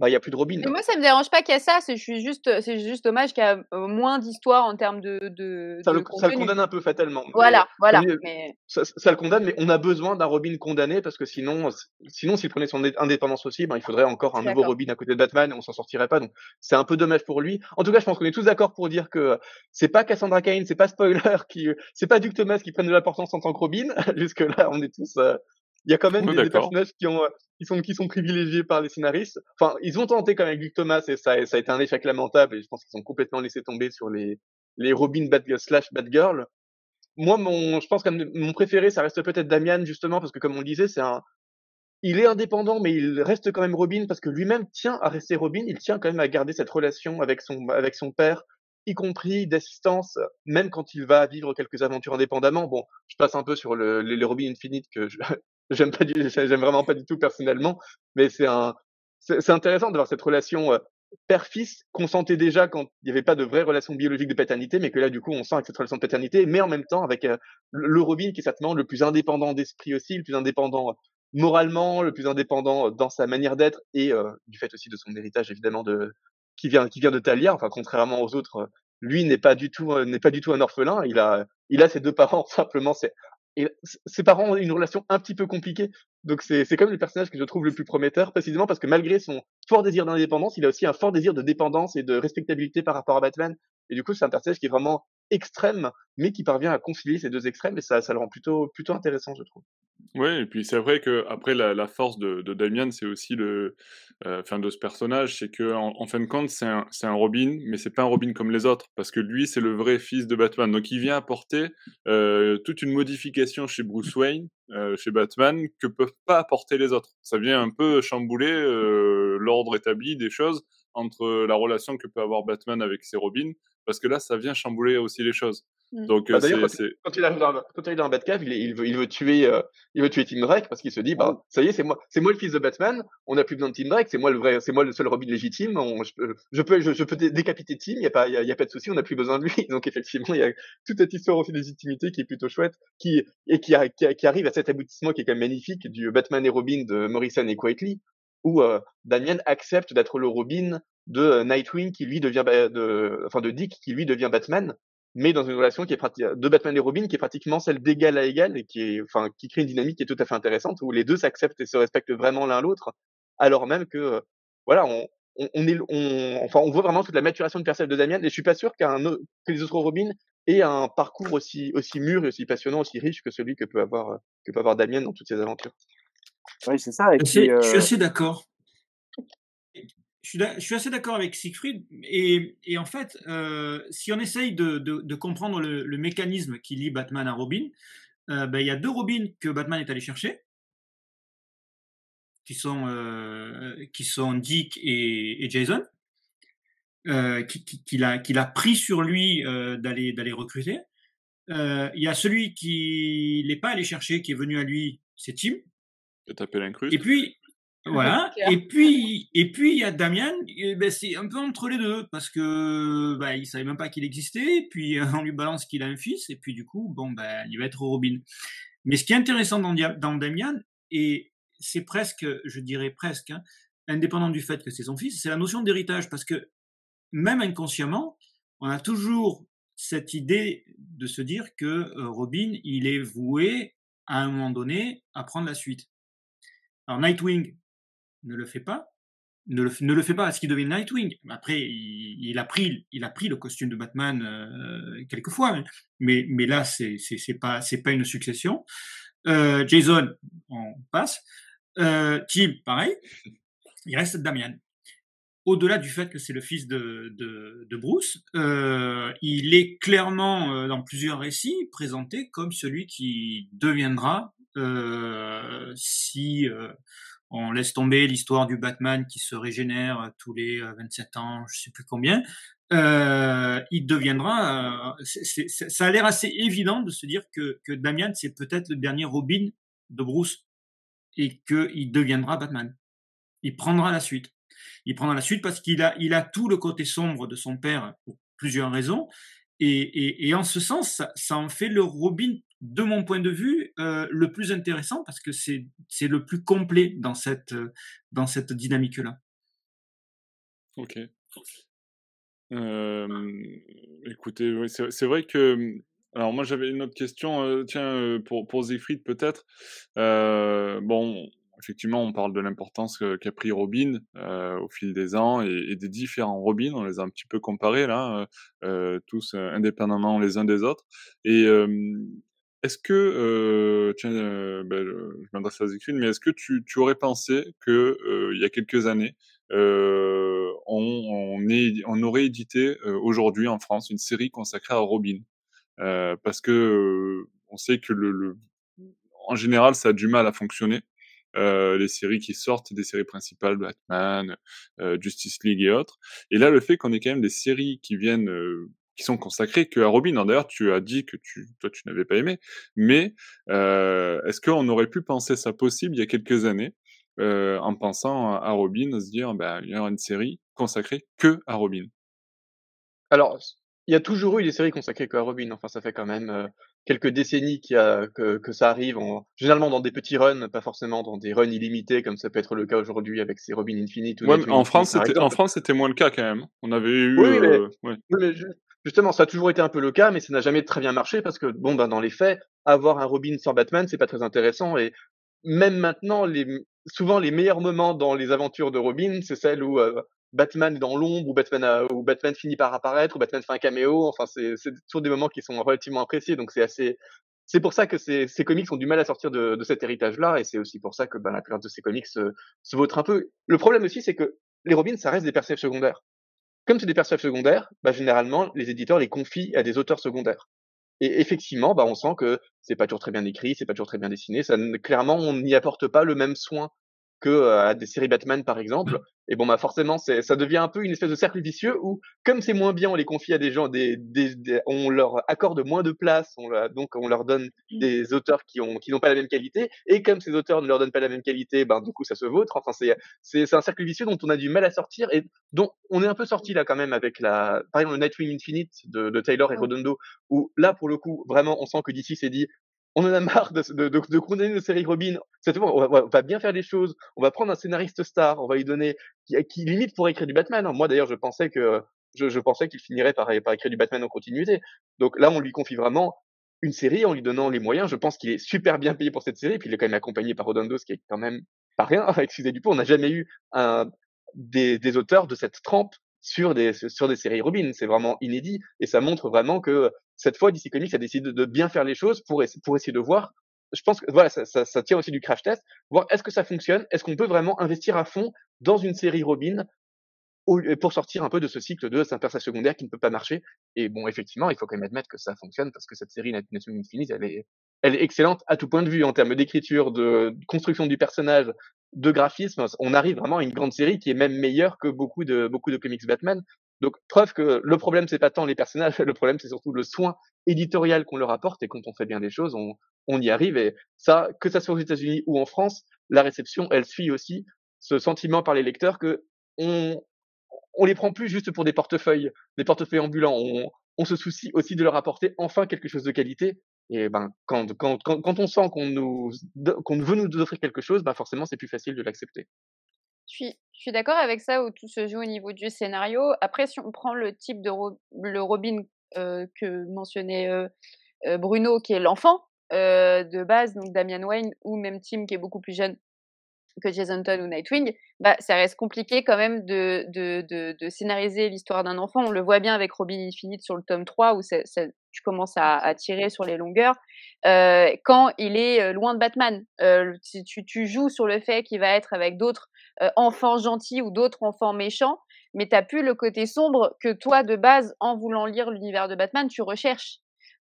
bah il y a plus de Robin. Mais moi, ça me dérange pas qu'il y ait ça. C'est juste, c'est juste dommage qu'il y a euh, moins d'histoire en termes de, de, Ça de le, ça le condamne un peu fatalement. mais- Voilà, voilà. mais- ça, ça le condamne, mais on a besoin d'un Robin condamné parce que sinon, sinon s'il prenait son indépendance aussi, ben, il faudrait encore un nouveau. Robin à côté de Batman et on s'en sortirait pas. Donc c'est un peu dommage pour lui. En tout cas, je pense qu'on est tous d'accord pour dire que c'est pas Cassandra Cain, c'est pas Spoiler *laughs* qui, c'est pas Duke Thomas qui prennent de l'importance en tant que Robin. *laughs* Jusque là, on est tous. euh, Il y a quand même Ouais, des, personnages qui ont, euh, qui sont, qui sont privilégiés par les scénaristes. Enfin, ils ont tenté quand même avec Duke Thomas et ça, ça a été un échec lamentable et je pense qu'ils ont complètement laissé tomber sur les, les Robin Bad, slash Batgirl moi, mon, je pense que mon préféré, ça reste peut-être Damian, justement, parce que comme on le disait, c'est un, il est indépendant, mais il reste quand même Robin, parce que lui-même tient à rester Robin, il tient quand même à garder cette relation avec son, avec son père, y compris d'assistance, même quand il va vivre quelques aventures indépendamment. Bon, je passe un peu sur le, les, les Robin Infinite que je- j'aime pas du, j'aime vraiment pas du tout personnellement, mais c'est un, c'est intéressant d'avoir cette relation euh, père-fils qu'on sentait déjà quand il n'y avait pas de vraie relation biologique de paternité, mais que là, du coup, on sent avec cette relation de paternité, mais en même temps avec euh, le Robin qui est certainement le plus indépendant d'esprit aussi, le plus indépendant euh, moralement, le plus indépendant dans sa manière d'être et euh, du fait aussi de son héritage évidemment de qui vient qui vient de Talia. Enfin, contrairement aux autres, lui n'est pas du tout euh, n'est pas du tout un orphelin. Il a il a ses deux parents *laughs* simplement. C'est et ses parents ont une relation un petit peu compliquée. Donc c'est c'est comme le personnage que je trouve le plus prometteur, précisément parce que malgré son fort désir d'indépendance, il a aussi un fort désir de dépendance et de respectabilité par rapport à Batman. Et du coup, c'est un personnage qui est vraiment extrême, mais qui parvient à concilier ces deux extrêmes, et ça, ça le rend plutôt, plutôt intéressant, je trouve. Ouais, et puis c'est vrai que après la, force de, Damian, c'est aussi le, euh, fin de ce personnage, c'est que en, fin de compte, c'est un, c'est un Robin, mais c'est pas un Robin comme les autres, parce que lui, c'est le vrai fils de Batman. Donc il vient apporter euh, toute une modification chez Bruce Wayne, euh, chez Batman, que peuvent pas apporter les autres. Ça vient un peu chambouler euh, l'ordre établi des choses entre la relation que peut avoir Batman avec ses Robins, parce que là, ça vient chambouler aussi les choses. Mm. Donc Bah, euh, d'ailleurs. Quand il arrive dans, quand il arrive dans Batcave, il, est- il veut, il veut tuer, euh, il veut tuer Tim Drake parce qu'il se dit, bah, ça y est, c'est moi, c'est moi le fils de Batman. On n'a plus besoin de Tim Drake, c'est moi le vrai, c'est moi le seul Robin légitime. On- je, peux- je peux, je, je peux dé- décapiter Tim, il y a pas, il y a, il y a pas de souci, on n'a plus besoin de lui. *laughs* Donc effectivement, il y a toute cette histoire aussi de légitimité qui est plutôt chouette, qui et qui, a- qui, a- qui arrive à cet aboutissement qui est quand même magnifique du Batman et Robin de Morrison et Quietly, où euh, Damian accepte d'être le Robin de euh, Nightwing qui lui devient, ba- de, enfin de Dick qui lui devient Batman mais dans une relation qui est prati- de Batman et Robin qui est pratiquement celle d'égal à égal et qui est, enfin, qui crée une dynamique qui est tout à fait intéressante où les deux s'acceptent et se respectent vraiment l'un l'autre, alors même que, euh, voilà, on, on, on est, on, enfin, on voit vraiment toute la maturation de personnage de Damian et je suis pas sûr qu'un que les autres Robin aient un parcours aussi, aussi mûr et aussi passionnant, aussi riche que celui que peut avoir, euh, que peut avoir Damian dans toutes ses aventures. Oui, c'est ça. Et Je suis puis, je suis euh, assez d'accord. Je suis, d'a- je suis assez d'accord avec Siegfried. Et, et en fait, euh, si on essaye de, de- de comprendre le, le mécanisme qui lie Batman à Robin, euh, ben, il y a deux Robins que Batman est allé chercher, qui sont, euh, qui sont Dick et, et Jason, qui- qui- qu'il a, pris sur lui d'aller d'aller recruter. Il y a celui qui n'est pas allé chercher, qui est venu à lui, c'est Tim. de taper l'incruste. Et puis, voilà. Claire. Et *laughs* puis, et puis il y a Damien. et ben, c'est un peu entre les deux parce que bah, il savait même pas qu'il existait. Puis euh, *laughs* on lui balance qu'il a un fils. Et puis du coup, bon, ben, il va être Robin. Mais ce qui est intéressant dans, dans Damien, et c'est presque, je dirais presque, hein, indépendant du fait que c'est son fils, c'est la notion d'héritage parce que même inconsciemment, on a toujours cette idée de se dire que euh, Robin, il est voué à un moment donné à prendre la suite. Alors Nightwing ne le fait pas, ne le, ne le fait pas à ce qu'il devient Nightwing. Après, il, a pris, il a pris le costume de Batman euh, quelquefois, hein. mais, mais là, c'est pas pas une succession. Euh, Jason, on passe. Euh, Tim, pareil. Il reste Damian. Au-delà du fait que c'est le fils de, de, Bruce, euh, il est clairement euh, dans plusieurs récits présenté comme celui qui deviendra si on laisse tomber l'histoire du Batman qui se régénère tous les euh, 27 ans, je sais plus combien, euh, il deviendra. euh, ça a l'air assez évident de se dire que, que Damian c'est peut-être le dernier Robin de Bruce. et qu'il deviendra Batman. Il prendra la suite. Il prendra la suite parce qu'il a, il a tout le côté sombre de son père pour plusieurs raisons. Et, et, en ce sens, ça, en fait le Robin, de mon point de vue, euh, le plus intéressant parce que c'est, le plus complet dans cette, dans cette dynamique-là. Ok. écoutez, c'est, vrai que. Alors, moi, j'avais une autre question. Euh, tiens, euh, pour, pour Zéphrid, peut-être. bon, effectivement, on parle de l'importance qu'a pris Robin euh, au fil des ans et, des différents Robin. On les a un petit peu comparés là, euh, tous euh, indépendamment les uns des autres. Et est-ce que, tiens, ben, je m'adresse à Zikrin, mais est-ce que tu, aurais pensé que il y a quelques années, on, on, aurait édité aujourd'hui en France une série consacrée à Robin? Parce que on sait que le, en général, ça a du mal à fonctionner. Euh, les séries qui sortent, des séries principales, Batman, euh, Justice League et autres. Et là, le fait qu'on ait quand même des séries qui viennent, euh, qui sont consacrées que à Robin. D'ailleurs, tu as dit que tu, toi, tu n'avais pas aimé, mais est-ce qu'on aurait pu penser ça possible il y a quelques années, en pensant à Robin, se dire, ben, il y aura une série consacrée que à Robin? Alors, il y a toujours eu des séries consacrées que à Robin. Enfin, ça fait quand même quelques décennies qu'il a, que, que, ça arrive, en, généralement dans des petits runs, pas forcément dans des runs illimités, comme ça peut être le cas aujourd'hui avec ces Robin Infinite. Ou en, France, c'était, en France, c'était moins le cas quand même. On avait eu. Oui, mais, euh, justement, ça a toujours été un peu le cas, mais ça n'a jamais très bien marché parce que, bon, ben, dans les faits, avoir un Robin sans Batman, c'est pas très intéressant. Et même maintenant, les, souvent, les meilleurs moments dans les aventures de Robin, c'est celles où euh, Batman dans l'ombre ou Batman ou Batman finit par apparaître ou Batman fait un caméo. Enfin, c'est toujours des moments qui sont relativement appréciés. Donc c'est assez. C'est pour ça que ces, ces comics ont du mal à sortir de, de cet héritage-là, et c'est aussi pour ça que ben, la plupart de ces comics se, se un peu. Le problème aussi, c'est que les Robins, ça reste des personnages secondaires. Comme c'est des personnages secondaires, bah, généralement, les éditeurs les confient à des auteurs secondaires. Et effectivement, bah, on sent que c'est pas toujours très bien écrit, c'est pas toujours très bien dessiné. Ça, clairement, on n'y apporte pas le même soin que à des séries Batman par exemple. Et bon, bah forcément, c'est, ça devient un peu une espèce de cercle vicieux où, comme c'est moins bien, on les confie à des gens, des, des, on leur accorde moins de place, on donc on leur donne mmh. des auteurs qui ont qui n'ont pas la même qualité. Et comme ces auteurs ne leur donnent pas la même qualité, ben du coup ça se vautre. Enfin, c'est c'est, c'est un cercle vicieux dont on a du mal à sortir et dont on est un peu sorti là quand même avec la, par exemple le Nightwing Infinite de, de Taylor et Redondo, où là pour le coup vraiment on sent que d'ici s'est dit on en a marre de, de, de, condamner nos séries Robin. Cette fois, on va, on va, bien faire des choses. On va prendre un scénariste star. On va lui donner qui, qui limite pour écrire du Batman. Moi, d'ailleurs, je pensais que je, je pensais qu'il finirait par, par écrire du Batman en continuité. Donc là, on lui confie vraiment une série en lui donnant les moyens. Je pense qu'il est super bien payé pour cette série. Puis il est quand même accompagné par Redondo, ce qui est quand même pas rien. *laughs* Excusez du peu, on n'a jamais eu un, des, des auteurs de cette trempe sur des sur des séries Robin. C'est vraiment inédit et ça montre vraiment que cette fois DC Comics a décidé de bien faire les choses pour essayer de voir. Je pense que voilà, ça, ça, ça tient aussi du crash test, voir est-ce que ça fonctionne, est-ce qu'on peut vraiment investir à fond dans une série Robin pour sortir un peu de ce cycle de c'est un personnage secondaire qui ne peut pas marcher. Et bon, effectivement, il faut quand même admettre que ça fonctionne parce que cette série Nation Infinite, elle est, elle est excellente à tout point de vue en termes d'écriture, de construction du personnage, de graphisme. On arrive vraiment à une grande série qui est même meilleure que beaucoup de beaucoup de comics Batman. Donc preuve que le problème c'est pas tant les personnages, *laughs* le problème c'est surtout le soin éditorial qu'on leur apporte et quand on fait bien des choses, on, on y arrive et ça que ça soit aux États-Unis ou en France, la réception elle suit aussi ce sentiment par les lecteurs que on on les prend plus juste pour des portefeuilles, des portefeuilles ambulants. On, on se soucie aussi de leur apporter enfin quelque chose de qualité et ben, quand, quand, quand, quand on sent qu'on nous, qu'on veut nous offrir quelque chose, ben forcément, c'est plus facile de l'accepter. Je suis, d'accord avec ça où tout se joue au niveau du scénario. Après, si on prend le type de le Robin euh, que mentionnait euh, euh, Bruno, qui est l'enfant de base, donc Damian Wayne, ou même Tim qui est beaucoup plus jeune que Jason Todd ou Nightwing, bah, ça reste compliqué quand même de, de, de, scénariser l'histoire d'un enfant. On le voit bien avec Robin Infinite sur le tome 3 où c'est tu commences à, tirer sur les longueurs. Quand il est loin de Batman, tu, tu, joues sur le fait qu'il va être avec d'autres euh, enfants gentils ou d'autres enfants méchants, mais tu plus le côté sombre que toi, de base, en voulant lire l'univers de Batman, tu recherches.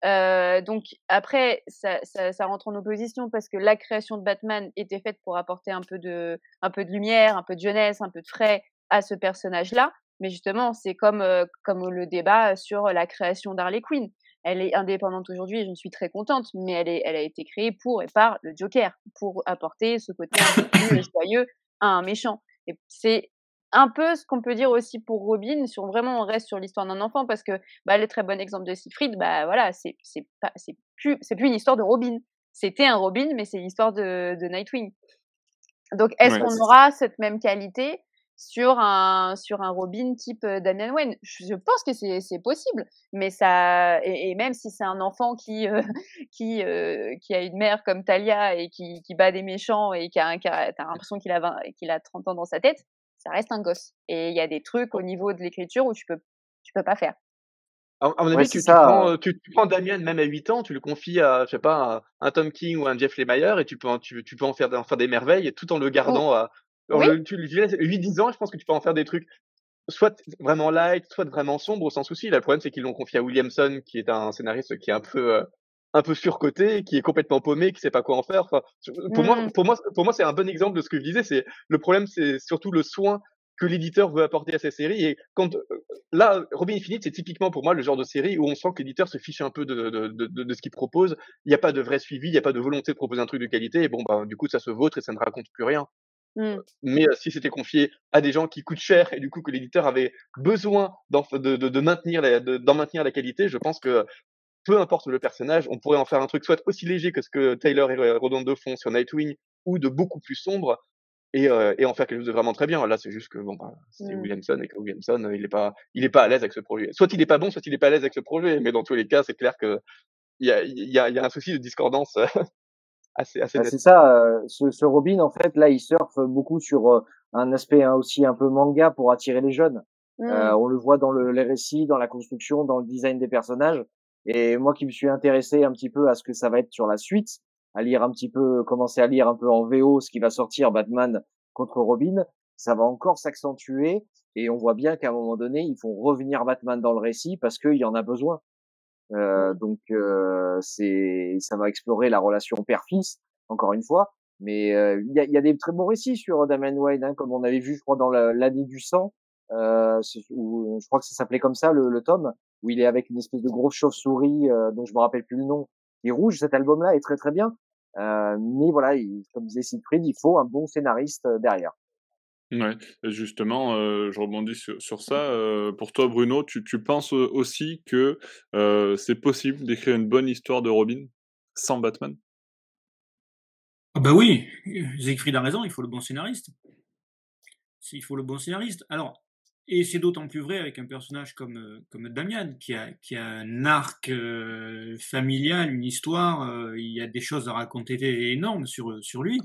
Euh, donc après, ça, ça, ça, rentre en opposition parce que la création de Batman était faite pour apporter un peu de, un peu de lumière, un peu de jeunesse, un peu de frais à ce personnage-là. Mais justement, c'est comme, comme le débat sur la création d'Harley Quinn. Elle est indépendante aujourd'hui et je suis très contente, mais elle, est, elle a été créée pour et par le Joker, pour apporter ce côté un peu plus *coughs* joyeux à un méchant. Et c'est un peu ce qu'on peut dire aussi pour Robin, si on vraiment on reste sur l'histoire d'un enfant, parce que bah, le très bon exemple de Siegfried, bah voilà, c'est c'est pas c'est plus c'est plus une histoire de Robin. C'était un Robin, mais c'est l'histoire de, de Nightwing. Donc est-ce qu'on aura cette même qualité? Sur un sur un Robin type euh, Damian Wayne je, pense que c'est c'est possible mais ça et, même si c'est un enfant qui euh, *laughs* qui euh, qui a une mère comme Talia et qui qui bat des méchants et qui a, qui a t'as l'impression qu'il a qu'il a 30 ans dans sa tête ça reste un gosse. Et il y a des trucs au niveau de l'écriture où tu peux, tu peux pas faire. À, mon avis, tu, prends, euh, tu, prends, Damien même à 8 ans, tu le confies à, je sais pas, un, Tom King ou un Jeff Lemire et tu peux, tu, tu peux en faire, en faire des merveilles tout en le gardant à, tu lui laisses 8-10 ans, je pense que tu peux en faire des trucs soit vraiment light, soit vraiment sombre, sans souci. Là, le problème, c'est qu'ils l'ont confié à Williamson, qui est un scénariste qui est un peu, euh, un peu surcoté, qui est complètement paumé, qui sait pas quoi en faire. Enfin, pour moi, mmh. pour moi, pour moi, c'est un bon exemple de ce que je disais. C'est le problème, c'est surtout le soin que l'éditeur veut apporter à sa série. Et quand euh, là, Robin Infinite, c'est typiquement pour moi le genre de série où on sent que l'éditeur se fiche un peu de, de, de, de ce qu'il propose. Il n'y a pas de vrai suivi, il n'y a pas de volonté de proposer un truc de qualité. Et bon, bah, du coup, ça se vautre et ça ne raconte plus rien. Mmh. Mais euh, si c'était confié à des gens qui coûtent cher et du coup que l'éditeur avait besoin de, de, maintenir la, d'en maintenir la qualité, je pense que peu importe le personnage, on pourrait en faire un truc soit aussi léger que ce que Taylor et Redondo font sur Nightwing, ou de beaucoup plus sombre, et, euh, et en faire quelque chose de vraiment très bien. Là, c'est juste que bon, bah, c'est mmh. Williamson et que Williamson, il est pas, il est pas à l'aise avec ce projet. Soit il est pas bon, soit il est pas à l'aise avec ce projet. Mais dans tous les cas, c'est clair que il y a, y, a, y a un souci de discordance *laughs* assez, assez. Bah, c'est ça. Euh, ce, ce, Robin, en fait, là, il surfe beaucoup sur euh, un aspect hein, aussi un peu manga pour attirer les jeunes. Mmh. on le voit dans le, les récits, dans la construction, dans le design des personnages. Et moi qui me suis intéressé un petit peu à ce que ça va être sur la suite, à lire un petit peu, commencer à lire un peu en VO ce qui va sortir Batman contre Robin, ça va encore s'accentuer et on voit bien qu'à un moment donné, ils font revenir Batman dans le récit parce qu'il y en a besoin. Euh, donc euh, c'est, ça va explorer la relation père-fils encore une fois. Mais euh, il y, a, y, a, des très bons récits sur Damian Wayne, hein, comme on avait vu, je crois, dans l'année du sang, euh, où, je crois que ça s'appelait comme ça le, le, tome, où il est avec une espèce de grosse chauve-souris dont je me rappelle plus le nom, qui est rouge. Cet album-là est très très bien. Euh, mais voilà, il, comme disait Siegfried, il faut un bon scénariste euh, derrière. Ouais, justement, euh, je rebondis sur, ça. Euh, pour toi, Bruno, tu, penses aussi que euh, c'est possible d'écrire une bonne histoire de Robin sans Batman? Bah oui, Siegfried a raison, il faut le bon scénariste. Il faut le bon scénariste. Alors, et c'est d'autant plus vrai avec un personnage comme, euh, comme Damian, qui a, qui a un arc euh, familial, une histoire, euh, il y a des choses à raconter énormes sur, sur lui.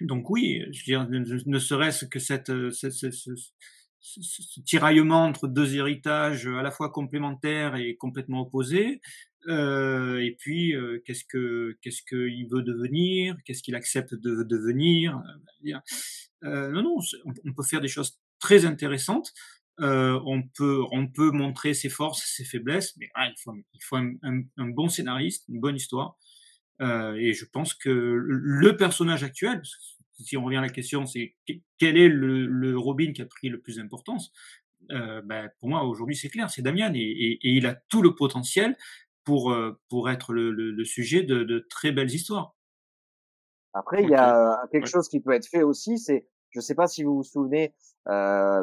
Donc oui, je veux dire, ne, serait-ce que cette, cette, ce tiraillement entre deux héritages à la fois complémentaires et complètement opposés. Euh, et puis, qu'est-ce que qu'est-ce qu'il veut devenir Qu'est-ce qu'il accepte de devenir euh, Non, non, on peut faire des choses très intéressante. Euh, on peut on peut montrer ses forces, ses faiblesses, mais ah, il faut il faut un, bon scénariste, une bonne histoire. Euh, et je pense que le personnage actuel, si on revient à la question, c'est quel est le, le, Robin qui a pris le plus d'importance euh, ben, Pour moi, aujourd'hui, c'est clair, c'est Damian, et, et, et, il a tout le potentiel pour euh, pour être le, le, le sujet de, de, très belles histoires. Après, il y a quelque chose qui peut être fait aussi, c'est je ne sais pas si vous vous souvenez. Euh,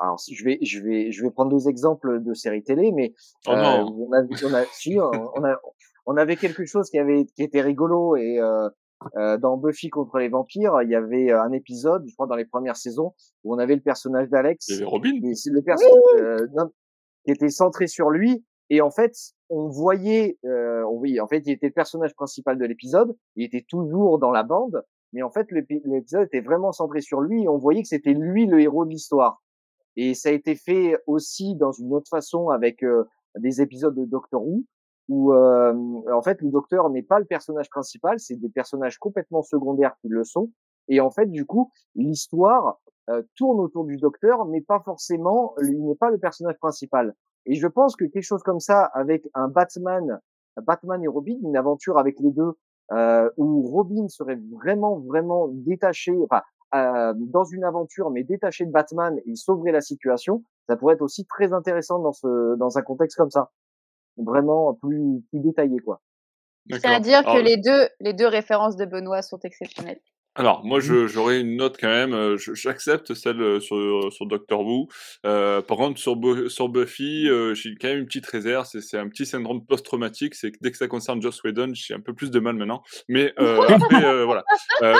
alors, je vais, je vais, je vais prendre deux exemples de séries télé, mais oh euh, on, a, on, a, si, on, a, on avait quelque chose qui avait, qui était rigolo et euh, euh, dans Buffy contre les vampires, il y avait un épisode, je crois dans les premières saisons, où on avait le personnage d'Alex. Et Robin. C'est le personnage euh, qui était centré sur lui. Et en fait, on voyait, euh, oui, en fait, il était le personnage principal de l'épisode. Il était toujours dans la bande, mais en fait l'épisode était vraiment centré sur lui et on voyait que c'était lui le héros de l'histoire. Et ça a été fait aussi dans une autre façon avec euh, des épisodes de Doctor Who où euh, en fait le docteur n'est pas le personnage principal, c'est des personnages complètement secondaires qui le sont. Et en fait du coup l'histoire euh, tourne autour du docteur, mais pas forcément, il n'est pas le personnage principal. Et je pense que quelque chose comme ça avec un Batman, Batman et Robin, une aventure avec les deux, euh, où Robin serait vraiment, vraiment détaché, enfin, euh, dans une aventure, mais détaché de Batman, il sauverait la situation, ça pourrait être aussi très intéressant dans ce dans un contexte comme ça, vraiment plus plus détaillé quoi. C'est-à-dire que les deux les deux références de Benoît sont exceptionnelles. Alors, moi, mmh. j'aurais une note quand même. Euh, j'accepte celle euh, sur, euh, sur Doctor Who. Euh, par contre, sur, sur Buffy, j'ai quand même une petite réserve. C'est un petit syndrome post-traumatique. C'est que dès que ça concerne Joss Whedon, j'ai un peu plus de mal maintenant. Mais *laughs* après, voilà.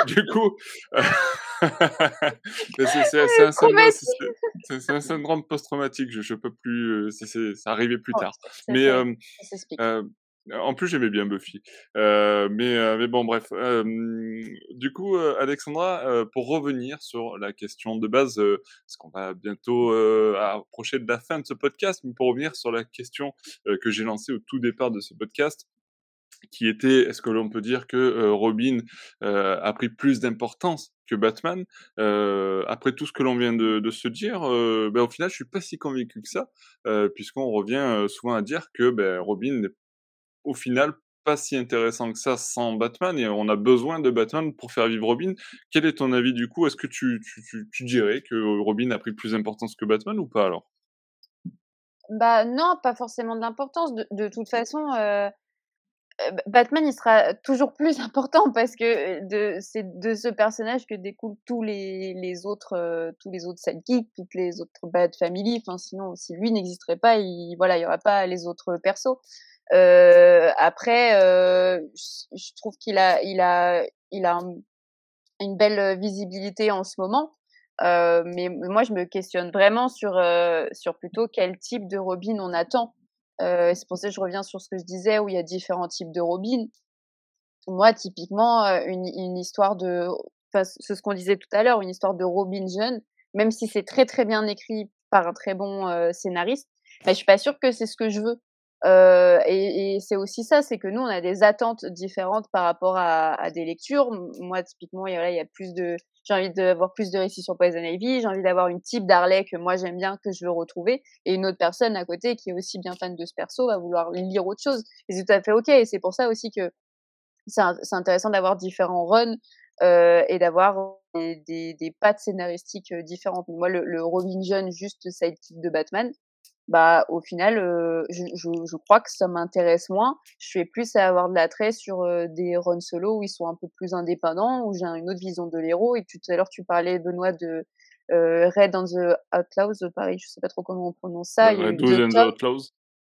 du coup, *laughs* c'est un, un, syndrome post-traumatique. Je, je peux plus. c'est ça arrivait plus tard. Mais en plus, j'aimais bien Buffy. Euh, mais, euh, mais bon, bref. Euh, du coup, Alexandra, pour revenir sur la question de base, parce qu'on va bientôt approcher de la fin de ce podcast, mais pour revenir sur la question que j'ai lancée au tout départ de ce podcast, qui était, est-ce que l'on peut dire que Robin a pris plus d'importance que Batman Après tout ce que l'on vient de, se dire, ben, au final, je suis pas si convaincu que ça, puisqu'on revient souvent à dire que ben, Robin n'est au final pas si intéressant que ça sans Batman et on a besoin de Batman pour faire vivre Robin. Quel est ton avis du coup? Est-ce que tu, dirais que Robin a pris plus d'importance que Batman ou pas alors? Bah non, pas forcément d'importance. De, de, toute façon, euh, Batman il sera toujours plus *laughs* important parce que de, c'est de ce personnage que découlent tous les, les autres euh, tous les autres sidekicks, toutes les autres Bat Family. Enfin sinon, si lui n'existerait pas, il voilà, il y aurait pas les autres persos. Euh, après, euh, je trouve qu'il a, il a, il a une belle visibilité en ce moment. Euh, mais moi, je me questionne vraiment sur, euh, sur plutôt quel type de Robin on attend. Euh, c'est pour ça que je reviens sur ce que je disais où il y a différents types de Robin. Moi, typiquement, une, une histoire de, enfin, c'est ce qu'on disait tout à l'heure, une histoire de Robin jeune, même si c'est très très bien écrit par un très bon scénariste, bah, je suis pas sûre que c'est ce que je veux. Euh, et, et c'est aussi ça, c'est que nous, on a des attentes différentes par rapport à, à des lectures. Moi, typiquement, il y il y a plus de, j'ai envie d'avoir plus de récits sur Poison Ivy, j'ai envie d'avoir une type d'Harley que moi j'aime bien, que je veux retrouver, et une autre personne à côté qui est aussi bien fan de ce perso va vouloir lire autre chose. Et c'est tout à fait ok. Et c'est pour ça aussi que c'est intéressant d'avoir différents runs euh, et d'avoir des, pattes scénaristiques euh, différentes. Moi, le, le Robin John, juste sidekick de Batman, bah au final euh, je, je, je, crois que ça m'intéresse moins. Je fais plus à avoir de l'attrait sur euh, des runs solo où ils sont un peu plus indépendants où j'ai une autre vision de l'héros. Et tout à l'heure tu parlais Benoît de euh, Red and the Outlaws pareil je sais pas trop comment on prononce ça. Il y a eu deux tomes.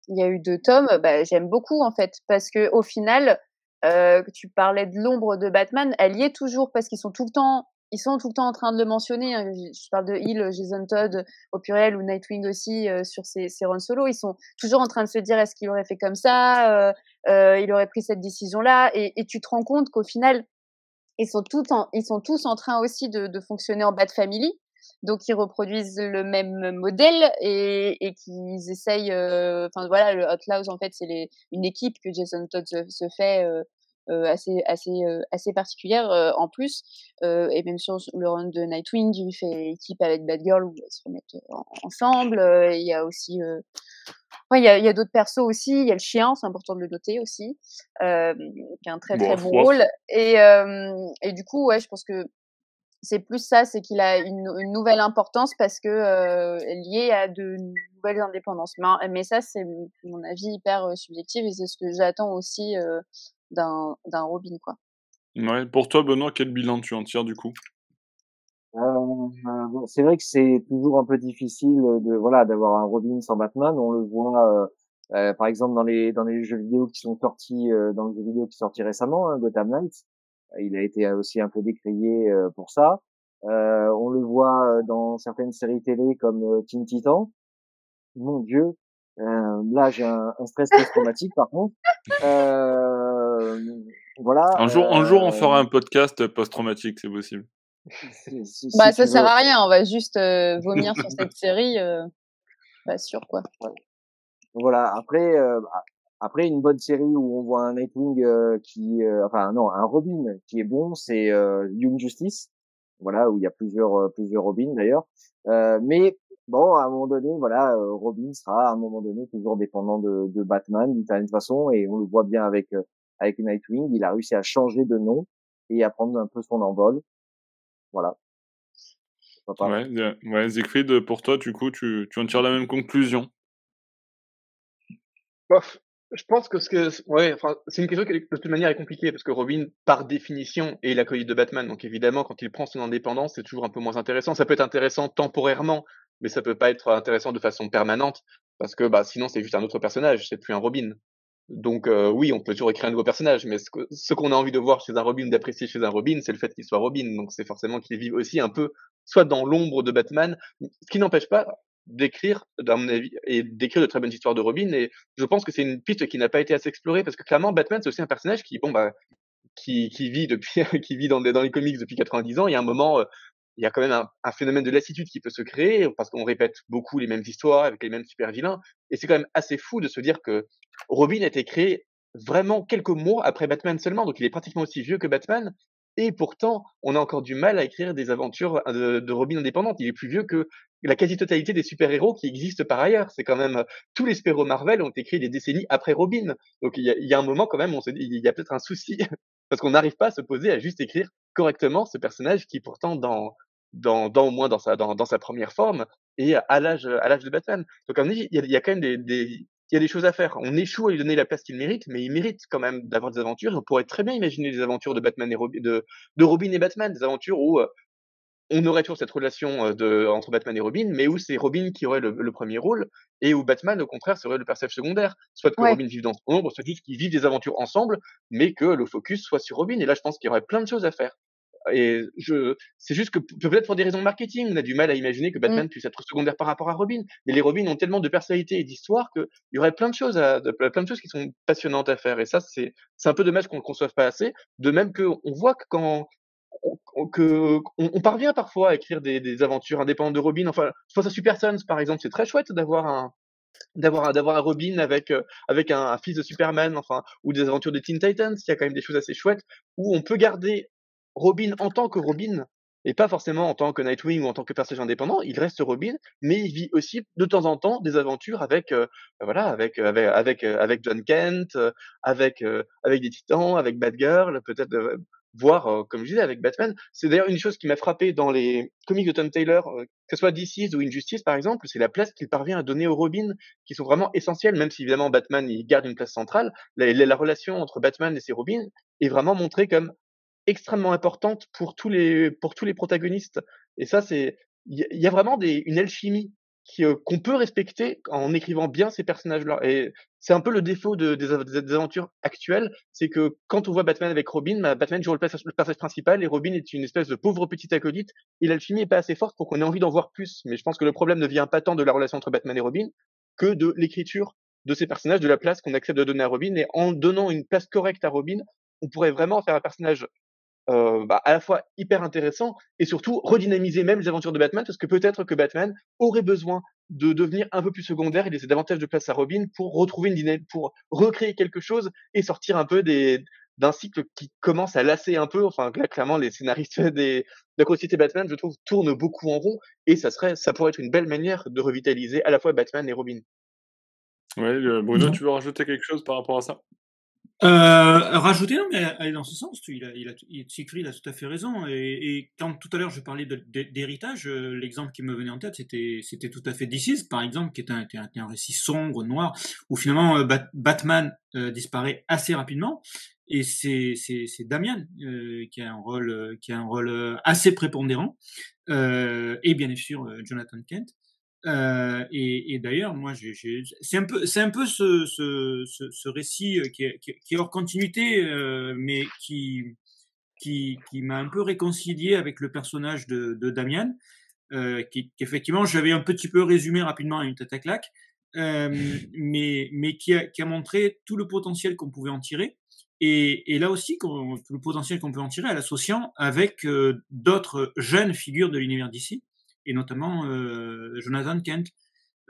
Il y a eu deux tomes. Bah, j'aime beaucoup en fait parce que au final euh, tu parlais de l'ombre de Batman. Elle y est toujours parce qu'ils sont tout le temps ils sont tout le temps en train de le mentionner. Hein. Je parle de Hill, Jason Todd au pluriel ou Nightwing aussi euh, sur ses, ses, runs solo. Ils sont toujours en train de se dire est-ce qu'il aurait fait comme ça, euh, euh, il aurait pris cette décision-là? Et, et, tu te rends compte qu'au final, ils sont, tout en, ils sont tous en train aussi de, de fonctionner en Bat Family. Donc ils reproduisent le même modèle et, et qu'ils essayent. Euh, enfin voilà, le Outlaws en fait c'est une équipe que Jason Todd se, se fait euh, assez assez euh, assez particulière euh, en plus et même sur le run de Nightwing il fait équipe avec Batgirl où ils se remettent ensemble il y a aussi Ouais, il y a, y a d'autres persos aussi. Il y a le chien, c'est important de le noter aussi, euh, qui a un très très bon, bon rôle. Et, euh, et du coup, ouais, je pense que c'est plus ça, c'est qu'il a une, une, nouvelle importance parce que euh, lié à de nouvelles indépendances. Mais, mais ça, c'est mon avis hyper subjectif et c'est ce que j'attends aussi euh, d'un Robin, quoi. Ouais, pour toi, Benoît, quel bilan tu en tires du coup? Euh, C'est vrai que c'est toujours un peu difficile de voilà d'avoir un Robin sans Batman. On le voit euh, euh, par exemple dans les dans les jeux vidéo qui sont sortis euh, dans le jeu vidéo qui sorti récemment, hein, Gotham Knights. Il a été aussi un peu décrié euh, pour ça. on le voit dans certaines séries télé comme Teen Titan. Mon Dieu, là j'ai un, un, stress post-traumatique par contre. Euh, voilà. Un jour, un jour, on fera un podcast post-traumatique, c'est possible. *laughs* Si, bah, ça sert à rien. On va juste euh, vomir sur *laughs* cette série. Euh, bah, sûr, quoi. Voilà. Après, euh, après, une bonne série où on voit un Nightwing euh, qui, euh, enfin, non, un Robin qui est bon, c'est Young Justice. Voilà, où il y a plusieurs, plusieurs Robins d'ailleurs. mais bon, à un moment donné, voilà, Robin sera à un moment donné toujours dépendant de, de Batman d'une certaine façon, et on le voit bien avec avec Nightwing. Il a réussi à changer de nom et à prendre un peu son envol. Voilà. Ouais, ouais, Siegfried, pour toi, du coup, tu, tu en tires la même conclusion? Bof, je pense que ce que, ouais, enfin, c'est une question qui de toute manière est compliquée parce que Robin, par définition, est l'acolyte de Batman. Donc évidemment, quand il prend son indépendance, c'est toujours un peu moins intéressant. Ça peut être intéressant temporairement, mais ça peut pas être intéressant de façon permanente parce que, bah, sinon c'est juste un autre personnage, c'est plus un Robin. Donc euh, oui, on peut toujours écrire un nouveau personnage, mais ce qu'on a envie de voir chez un Robin, d'apprécier chez un Robin, c'est le fait qu'il soit Robin. Donc c'est forcément qu'il vive aussi un peu, soit dans l'ombre de Batman, ce qui n'empêche pas d'écrire, à mon avis, et d'écrire de très bonnes histoires de Robin. Et je pense que c'est une piste qui n'a pas été assez explorée parce que clairement, Batman, c'est aussi un personnage qui, bon, bah, qui, qui vit depuis, *laughs* qui vit dans, dans les comics depuis 90 ans. Il y a un moment, euh, il y a quand même un, un, phénomène de lassitude qui peut se créer parce qu'on répète beaucoup les mêmes histoires avec les mêmes super vilains. Et c'est quand même assez fou de se dire que Robin a été créé vraiment quelques mois après Batman seulement. Donc il est pratiquement aussi vieux que Batman. Et pourtant, on a encore du mal à écrire des aventures de, de Robin indépendantes. Il est plus vieux que la quasi-totalité des super-héros qui existent par ailleurs. C'est quand même tous les super-héros Marvel ont été créés des décennies après Robin. Donc il y a, il y a un moment quand même, on se il y a peut-être un souci *laughs* parce qu'on n'arrive pas à se poser à juste écrire correctement ce personnage qui pourtant dans dans, dans au moins dans sa dans, dans sa première forme et à l'âge à l'âge de Batman. Donc il y a, il y a quand même des, des il y a des choses à faire. On échoue à lui donner la place qu'il mérite, mais il mérite quand même d'avoir des aventures. On pourrait très bien imaginer des aventures de Batman et Robin, de, de Robin et Batman, des aventures où euh, on aurait toujours cette relation euh, de, entre Batman et Robin, mais où c'est Robin qui aurait le, le, premier rôle et où Batman, au contraire, serait le personnage secondaire. Soit que Ouais. Robin vive dans son ombre, soit qu'ils vivent des aventures ensemble, mais que le focus soit sur Robin. Et là, je pense qu'il y aurait plein de choses à faire. Et je, c'est juste que pe- peut-être pour des raisons de marketing, on a du mal à imaginer que Batman puisse être secondaire par rapport à Robin. Mais les Robins ont tellement de personnalité et d'histoire qu'il y aurait plein de choses à, de- plein de choses qui sont passionnantes à faire. Et ça, c'est, c'est un peu dommage qu'on ne conçoive pas assez. De même que on voit que quand, on, que, on, on parvient parfois à écrire des, des aventures indépendantes de Robin. Enfin, je pense à Super Sons, par exemple. C'est très chouette d'avoir un, d'avoir d'avoir un Robin avec, euh, avec un, un fils de Superman, enfin, ou des aventures de Teen Titans. Il y a quand même des choses assez chouettes où on peut garder Robin en tant que Robin et pas forcément en tant que Nightwing ou en tant que personnage indépendant. Il reste Robin, mais il vit aussi de temps en temps des aventures avec, euh, voilà, avec, euh, avec, avec, euh, avec John Kent, euh, avec, euh, avec des Titans, avec Batgirl, peut-être, euh, voire, euh, comme je disais, avec Batman. C'est d'ailleurs une chose qui m'a frappé dans les comics de Tom Taylor, que ce soit DC's ou Injustice par exemple, c'est la place qu'il parvient à donner aux Robin, qui sont vraiment essentielles, même si évidemment Batman il garde une place centrale. La, la, la relation entre Batman et ses Robins est vraiment montrée comme extrêmement importante pour tous les pour tous les protagonistes. Et ça, c'est il y, a- vraiment des, une alchimie euh, qu'on peut respecter en écrivant bien ces personnages-là. Et c'est un peu le défaut de, des, des aventures actuelles, c'est que quand on voit Batman avec Robin, bah, Batman joue le personnage principal et Robin est une espèce de pauvre petit acolyte. Et l'alchimie est pas assez forte pour qu'on ait envie d'en voir plus. Mais je pense que le problème ne vient pas tant de la relation entre Batman et Robin que de l'écriture de ces personnages, de la place qu'on accepte de donner à Robin. Et en donnant une place correcte à Robin, on pourrait vraiment faire un personnage euh, bah, à la fois hyper intéressant et surtout redynamiser même les aventures de Batman parce que peut-être que Batman aurait besoin de devenir un peu plus secondaire et laisser davantage de place à Robin pour retrouver une dynamique, pour recréer quelque chose et sortir un peu des d'un cycle qui commence à lasser un peu. Enfin, là, clairement, les scénaristes *laughs* des, de la Société Batman, je trouve, tournent beaucoup en rond et ça serait, ça pourrait être une belle manière de revitaliser à la fois Batman et Robin. Ouais, euh, Bruno, Non. tu veux rajouter quelque chose par rapport à ça? Euh, rajouter, non, mais aller dans ce sens, tu- il a, il a, il, a tout à fait raison. Et, et quand tout à l'heure je parlais d'héritage, euh, l'exemple qui me venait en tête, c'était, c'était tout à fait DC's, par exemple, qui est un, est un, est un récit sombre, noir, où finalement euh, Bat- Batman euh, disparaît assez rapidement. Et c'est, c'est, c'est Damian euh, qui a un rôle, qui a un rôle assez prépondérant, et bien sûr Jonathan Kent. Euh, et, et d'ailleurs, moi, j'ai, j'ai- c'est un peu, c'est un peu ce, ce, ce, ce récit euh, qui est, qui hors continuité, euh, mais qui, qui, qui m'a un peu réconcilié avec le personnage de, de Damian, euh, qui, qu'effectivement, j'avais un petit peu résumé rapidement à une tête à claque, *laughs* mais, mais qui a, qui a montré tout le potentiel qu'on pouvait en tirer. Et, et là aussi, tout le potentiel qu'on peut en tirer, à l'associant avec d'autres jeunes figures de l'univers d'ici, et notamment euh, Jonathan Kent,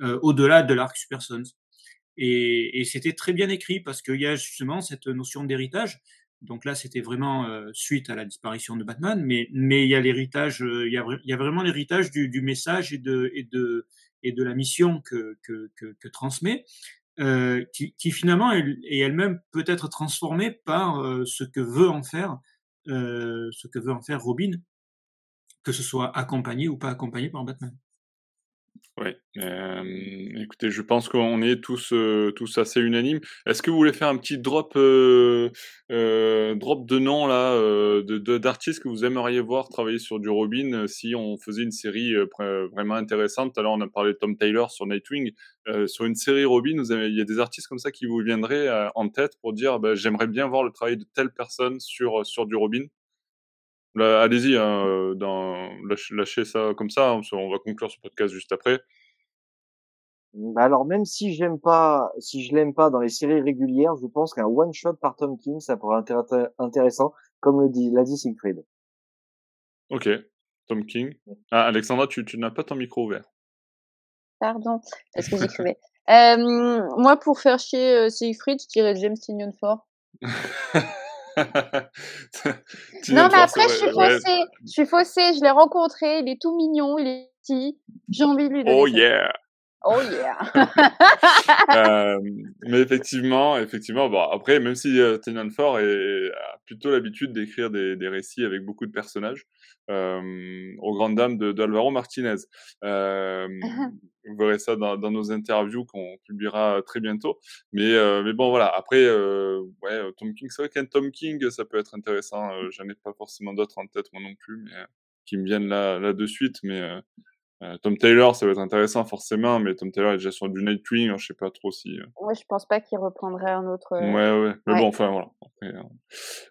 euh, au-delà de l'arc Super Sons. Et, c'était très bien écrit parce qu'il y a justement cette notion d'héritage. Donc là, c'était vraiment euh, suite à la disparition de Batman, mais mais il y a l'héritage, il y a il y a vraiment l'héritage du, message et de et de et de la mission que que transmet, qui, finalement est, elle-même peut être transformée par ce que veut en faire ce que veut en faire Robin que ce soit accompagné ou pas accompagné par Batman. Oui, écoutez, je pense qu'on est tous, tous assez unanimes. Est-ce que vous voulez faire un petit drop, drop de nom là, de d'artistes que vous aimeriez voir travailler sur du Robin, si on faisait une série, vraiment intéressante? Alors, on a parlé de Tom Taylor sur Nightwing, sur une série Robin, il y a des artistes comme ça qui vous viendraient, en tête pour dire: «Bah, j'aimerais bien voir le travail de telle personne sur, sur du Robin»? Allez-y, hein, dans lâchez ça comme ça, hein, on va conclure ce podcast juste après. Bah, alors même si j'aime pas, si je l'aime pas dans les séries régulières, je pense qu'un one shot par Tom King, ça pourrait être intéressant, comme le dit, l'a dit Siegfried. Ok, Tom King. Ah, Alexandra, tu, tu n'as pas ton micro ouvert. Pardon, est-ce que *laughs* j'écrivais? Euh, Moi, pour faire chier euh, Siegfried, je dirais James Tynion Fort. *laughs* *laughs* non, mais après, je suis faussée. Je suis faussée. Je l'ai rencontré. Il est tout mignon. Il est petit. J'ai envie de lui donner. Oh yeah. Oh yeah. *laughs* euh, mais effectivement, effectivement, bon, après, même si euh, Tenon Ford a plutôt l'habitude d'écrire des, des, récits avec beaucoup de personnages, euh, aux grandes dames d'Alvaro Martinez. Euh, vous verrez ça dans, dans nos interviews qu'on publiera très bientôt. Mais, euh, mais bon, voilà. Après, euh, ouais, Tom King, c'est vrai qu'un Tom King, ça peut être intéressant. J'en ai pas forcément d'autres en tête, moi non plus, mais qui me viennent là, là de suite. Mais euh, Tom Taylor, ça va être intéressant forcément, mais Tom Taylor est déjà sur du Nightwing, hein, je sais pas trop si. Euh ouais, je pense pas qu'il reprendrait un autre. Ouais, ouais. Mais bon, enfin voilà. Euh,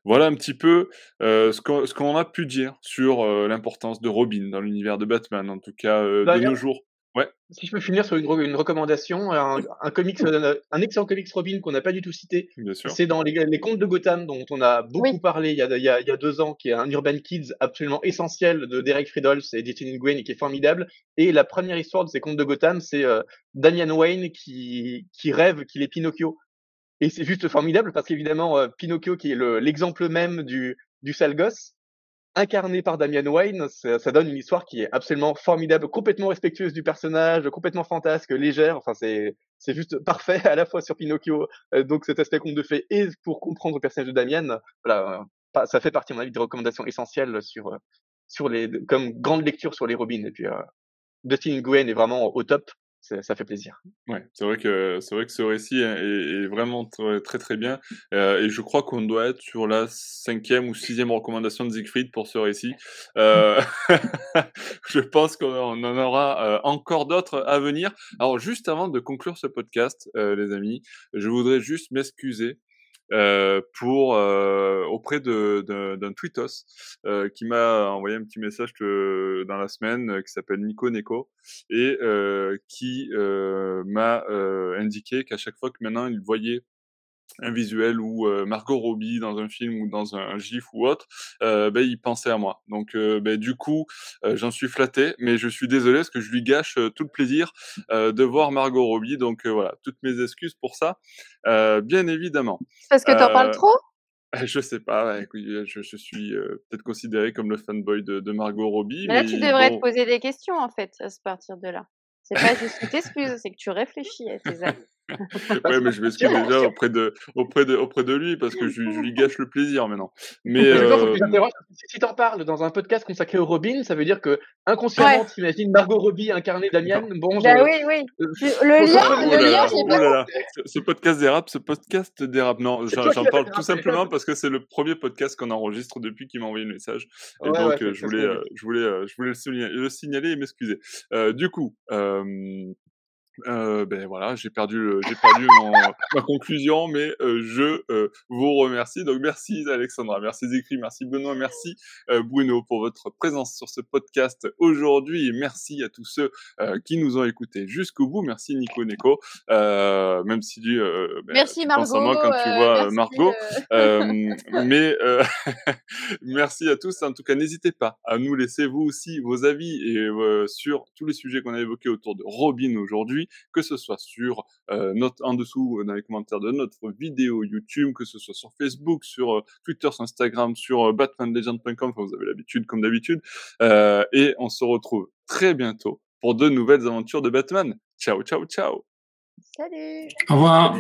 voilà un petit peu ce qu'on a pu dire sur l'importance de Robin dans l'univers de Batman, en tout cas de nos jours. Ouais. Si je peux finir sur une, une recommandation, un, un comics, euh, un excellent comics Robin qu'on n'a pas du tout cité. C'est dans les, les, contes de Gotham dont on a beaucoup parlé il y a, il, y a, il y a, deux ans, qui est un Urban Kids absolument essentiel de Derek Friedholz et Destiny Gwen et qui est formidable. Et la première histoire de ces contes de Gotham, c'est euh, Damian Wayne qui, qui rêve qu'il est Pinocchio. Et c'est juste formidable parce qu'évidemment, euh, Pinocchio qui est l'exemple même du, du sale gosse, incarné par Damian Wayne, ça, donne une histoire qui est absolument formidable, complètement respectueuse du personnage, complètement fantasque, légère. Enfin, c'est c'est juste parfait *laughs* à la fois sur Pinocchio, euh, donc cet aspect conte de fait, et pour comprendre le personnage de Damian. Voilà, euh, ça fait partie de mon avis des recommandations essentielles sur euh, sur les comme grande lecture sur les Robins. Et puis Dustin Gwen est vraiment au top ça fait plaisir. Ouais, c'est vrai que c'est vrai que ce récit est, vraiment très très, bien euh, et je crois qu'on doit être sur la cinquième ou sixième recommandation de Siegfried pour ce récit. Euh, *laughs* je pense qu'on en aura euh, encore d'autres à venir. Alors juste avant de conclure ce podcast, les amis, je voudrais juste m'excuser euh, pour euh, auprès de, d'un tweetos euh, qui m'a envoyé un petit message que, dans la semaine qui s'appelle Nico Neko et qui m'a indiqué qu'à chaque fois que maintenant il voyait un visuel ou Margot Robbie dans un film ou dans un, gif ou autre, euh, ben, il pensait à moi. Donc ben, du coup, j'en suis flatté, mais je suis désolé parce que je lui gâche tout le plaisir de voir Margot Robbie. Donc voilà, toutes mes excuses pour ça, bien évidemment. Parce que tu en parles trop? *laughs* je sais pas, je, je, suis peut-être considéré comme le fanboy de, de Margot Robbie. Mais là, tu devrais te poser des questions en fait à partir de là. C'est pas juste une excuse, c'est que tu réfléchis à tes *laughs* amis. Ouais, mais je m'excuse déjà auprès de, auprès, de, auprès de lui parce que je, je lui gâche le plaisir maintenant. Mais euh... si tu en parles dans un podcast consacré au Robin, ça veut dire que inconsciemment, ouais. tu imagines Margot Robbie incarner Damien. Bon, bah oui, oui. Euh, le lien, le lien, j'ai pas Ce podcast dérape, ce podcast dérape. Non, j'en parle tout simplement parce que c'est le premier podcast qu'on enregistre depuis qu'il m'a envoyé le message. Et ouais, donc, ouais, je, voulais, euh, je, voulais, euh, je voulais le signaler, le signaler et m'excuser. Euh, du coup, euh, euh, ben voilà, j'ai perdu, j'ai perdu mon, ma conclusion, mais euh, je euh, vous remercie. Donc merci Alexandra, merci Zécry, merci Benoît, merci euh, Bruno pour votre présence sur ce podcast aujourd'hui merci à tous ceux euh, qui nous ont écoutés jusqu'au bout. Merci Nico Neko, même si ben, merci Margot, moi quand tu vois Margot. *laughs* mais *laughs* merci à tous. En tout cas, n'hésitez pas à nous laisser vous aussi vos avis et sur tous les sujets qu'on a évoqués autour de Robin aujourd'hui que ce soit sur euh, notre en dessous euh, dans les commentaires de notre vidéo YouTube, que ce soit sur Facebook, sur euh, Twitter, sur Instagram, sur euh, batmanlegend.com, enfin, vous avez l'habitude comme d'habitude, euh, et on se retrouve très bientôt pour de nouvelles aventures de Batman. Ciao, ciao, ciao. Salut. Au revoir.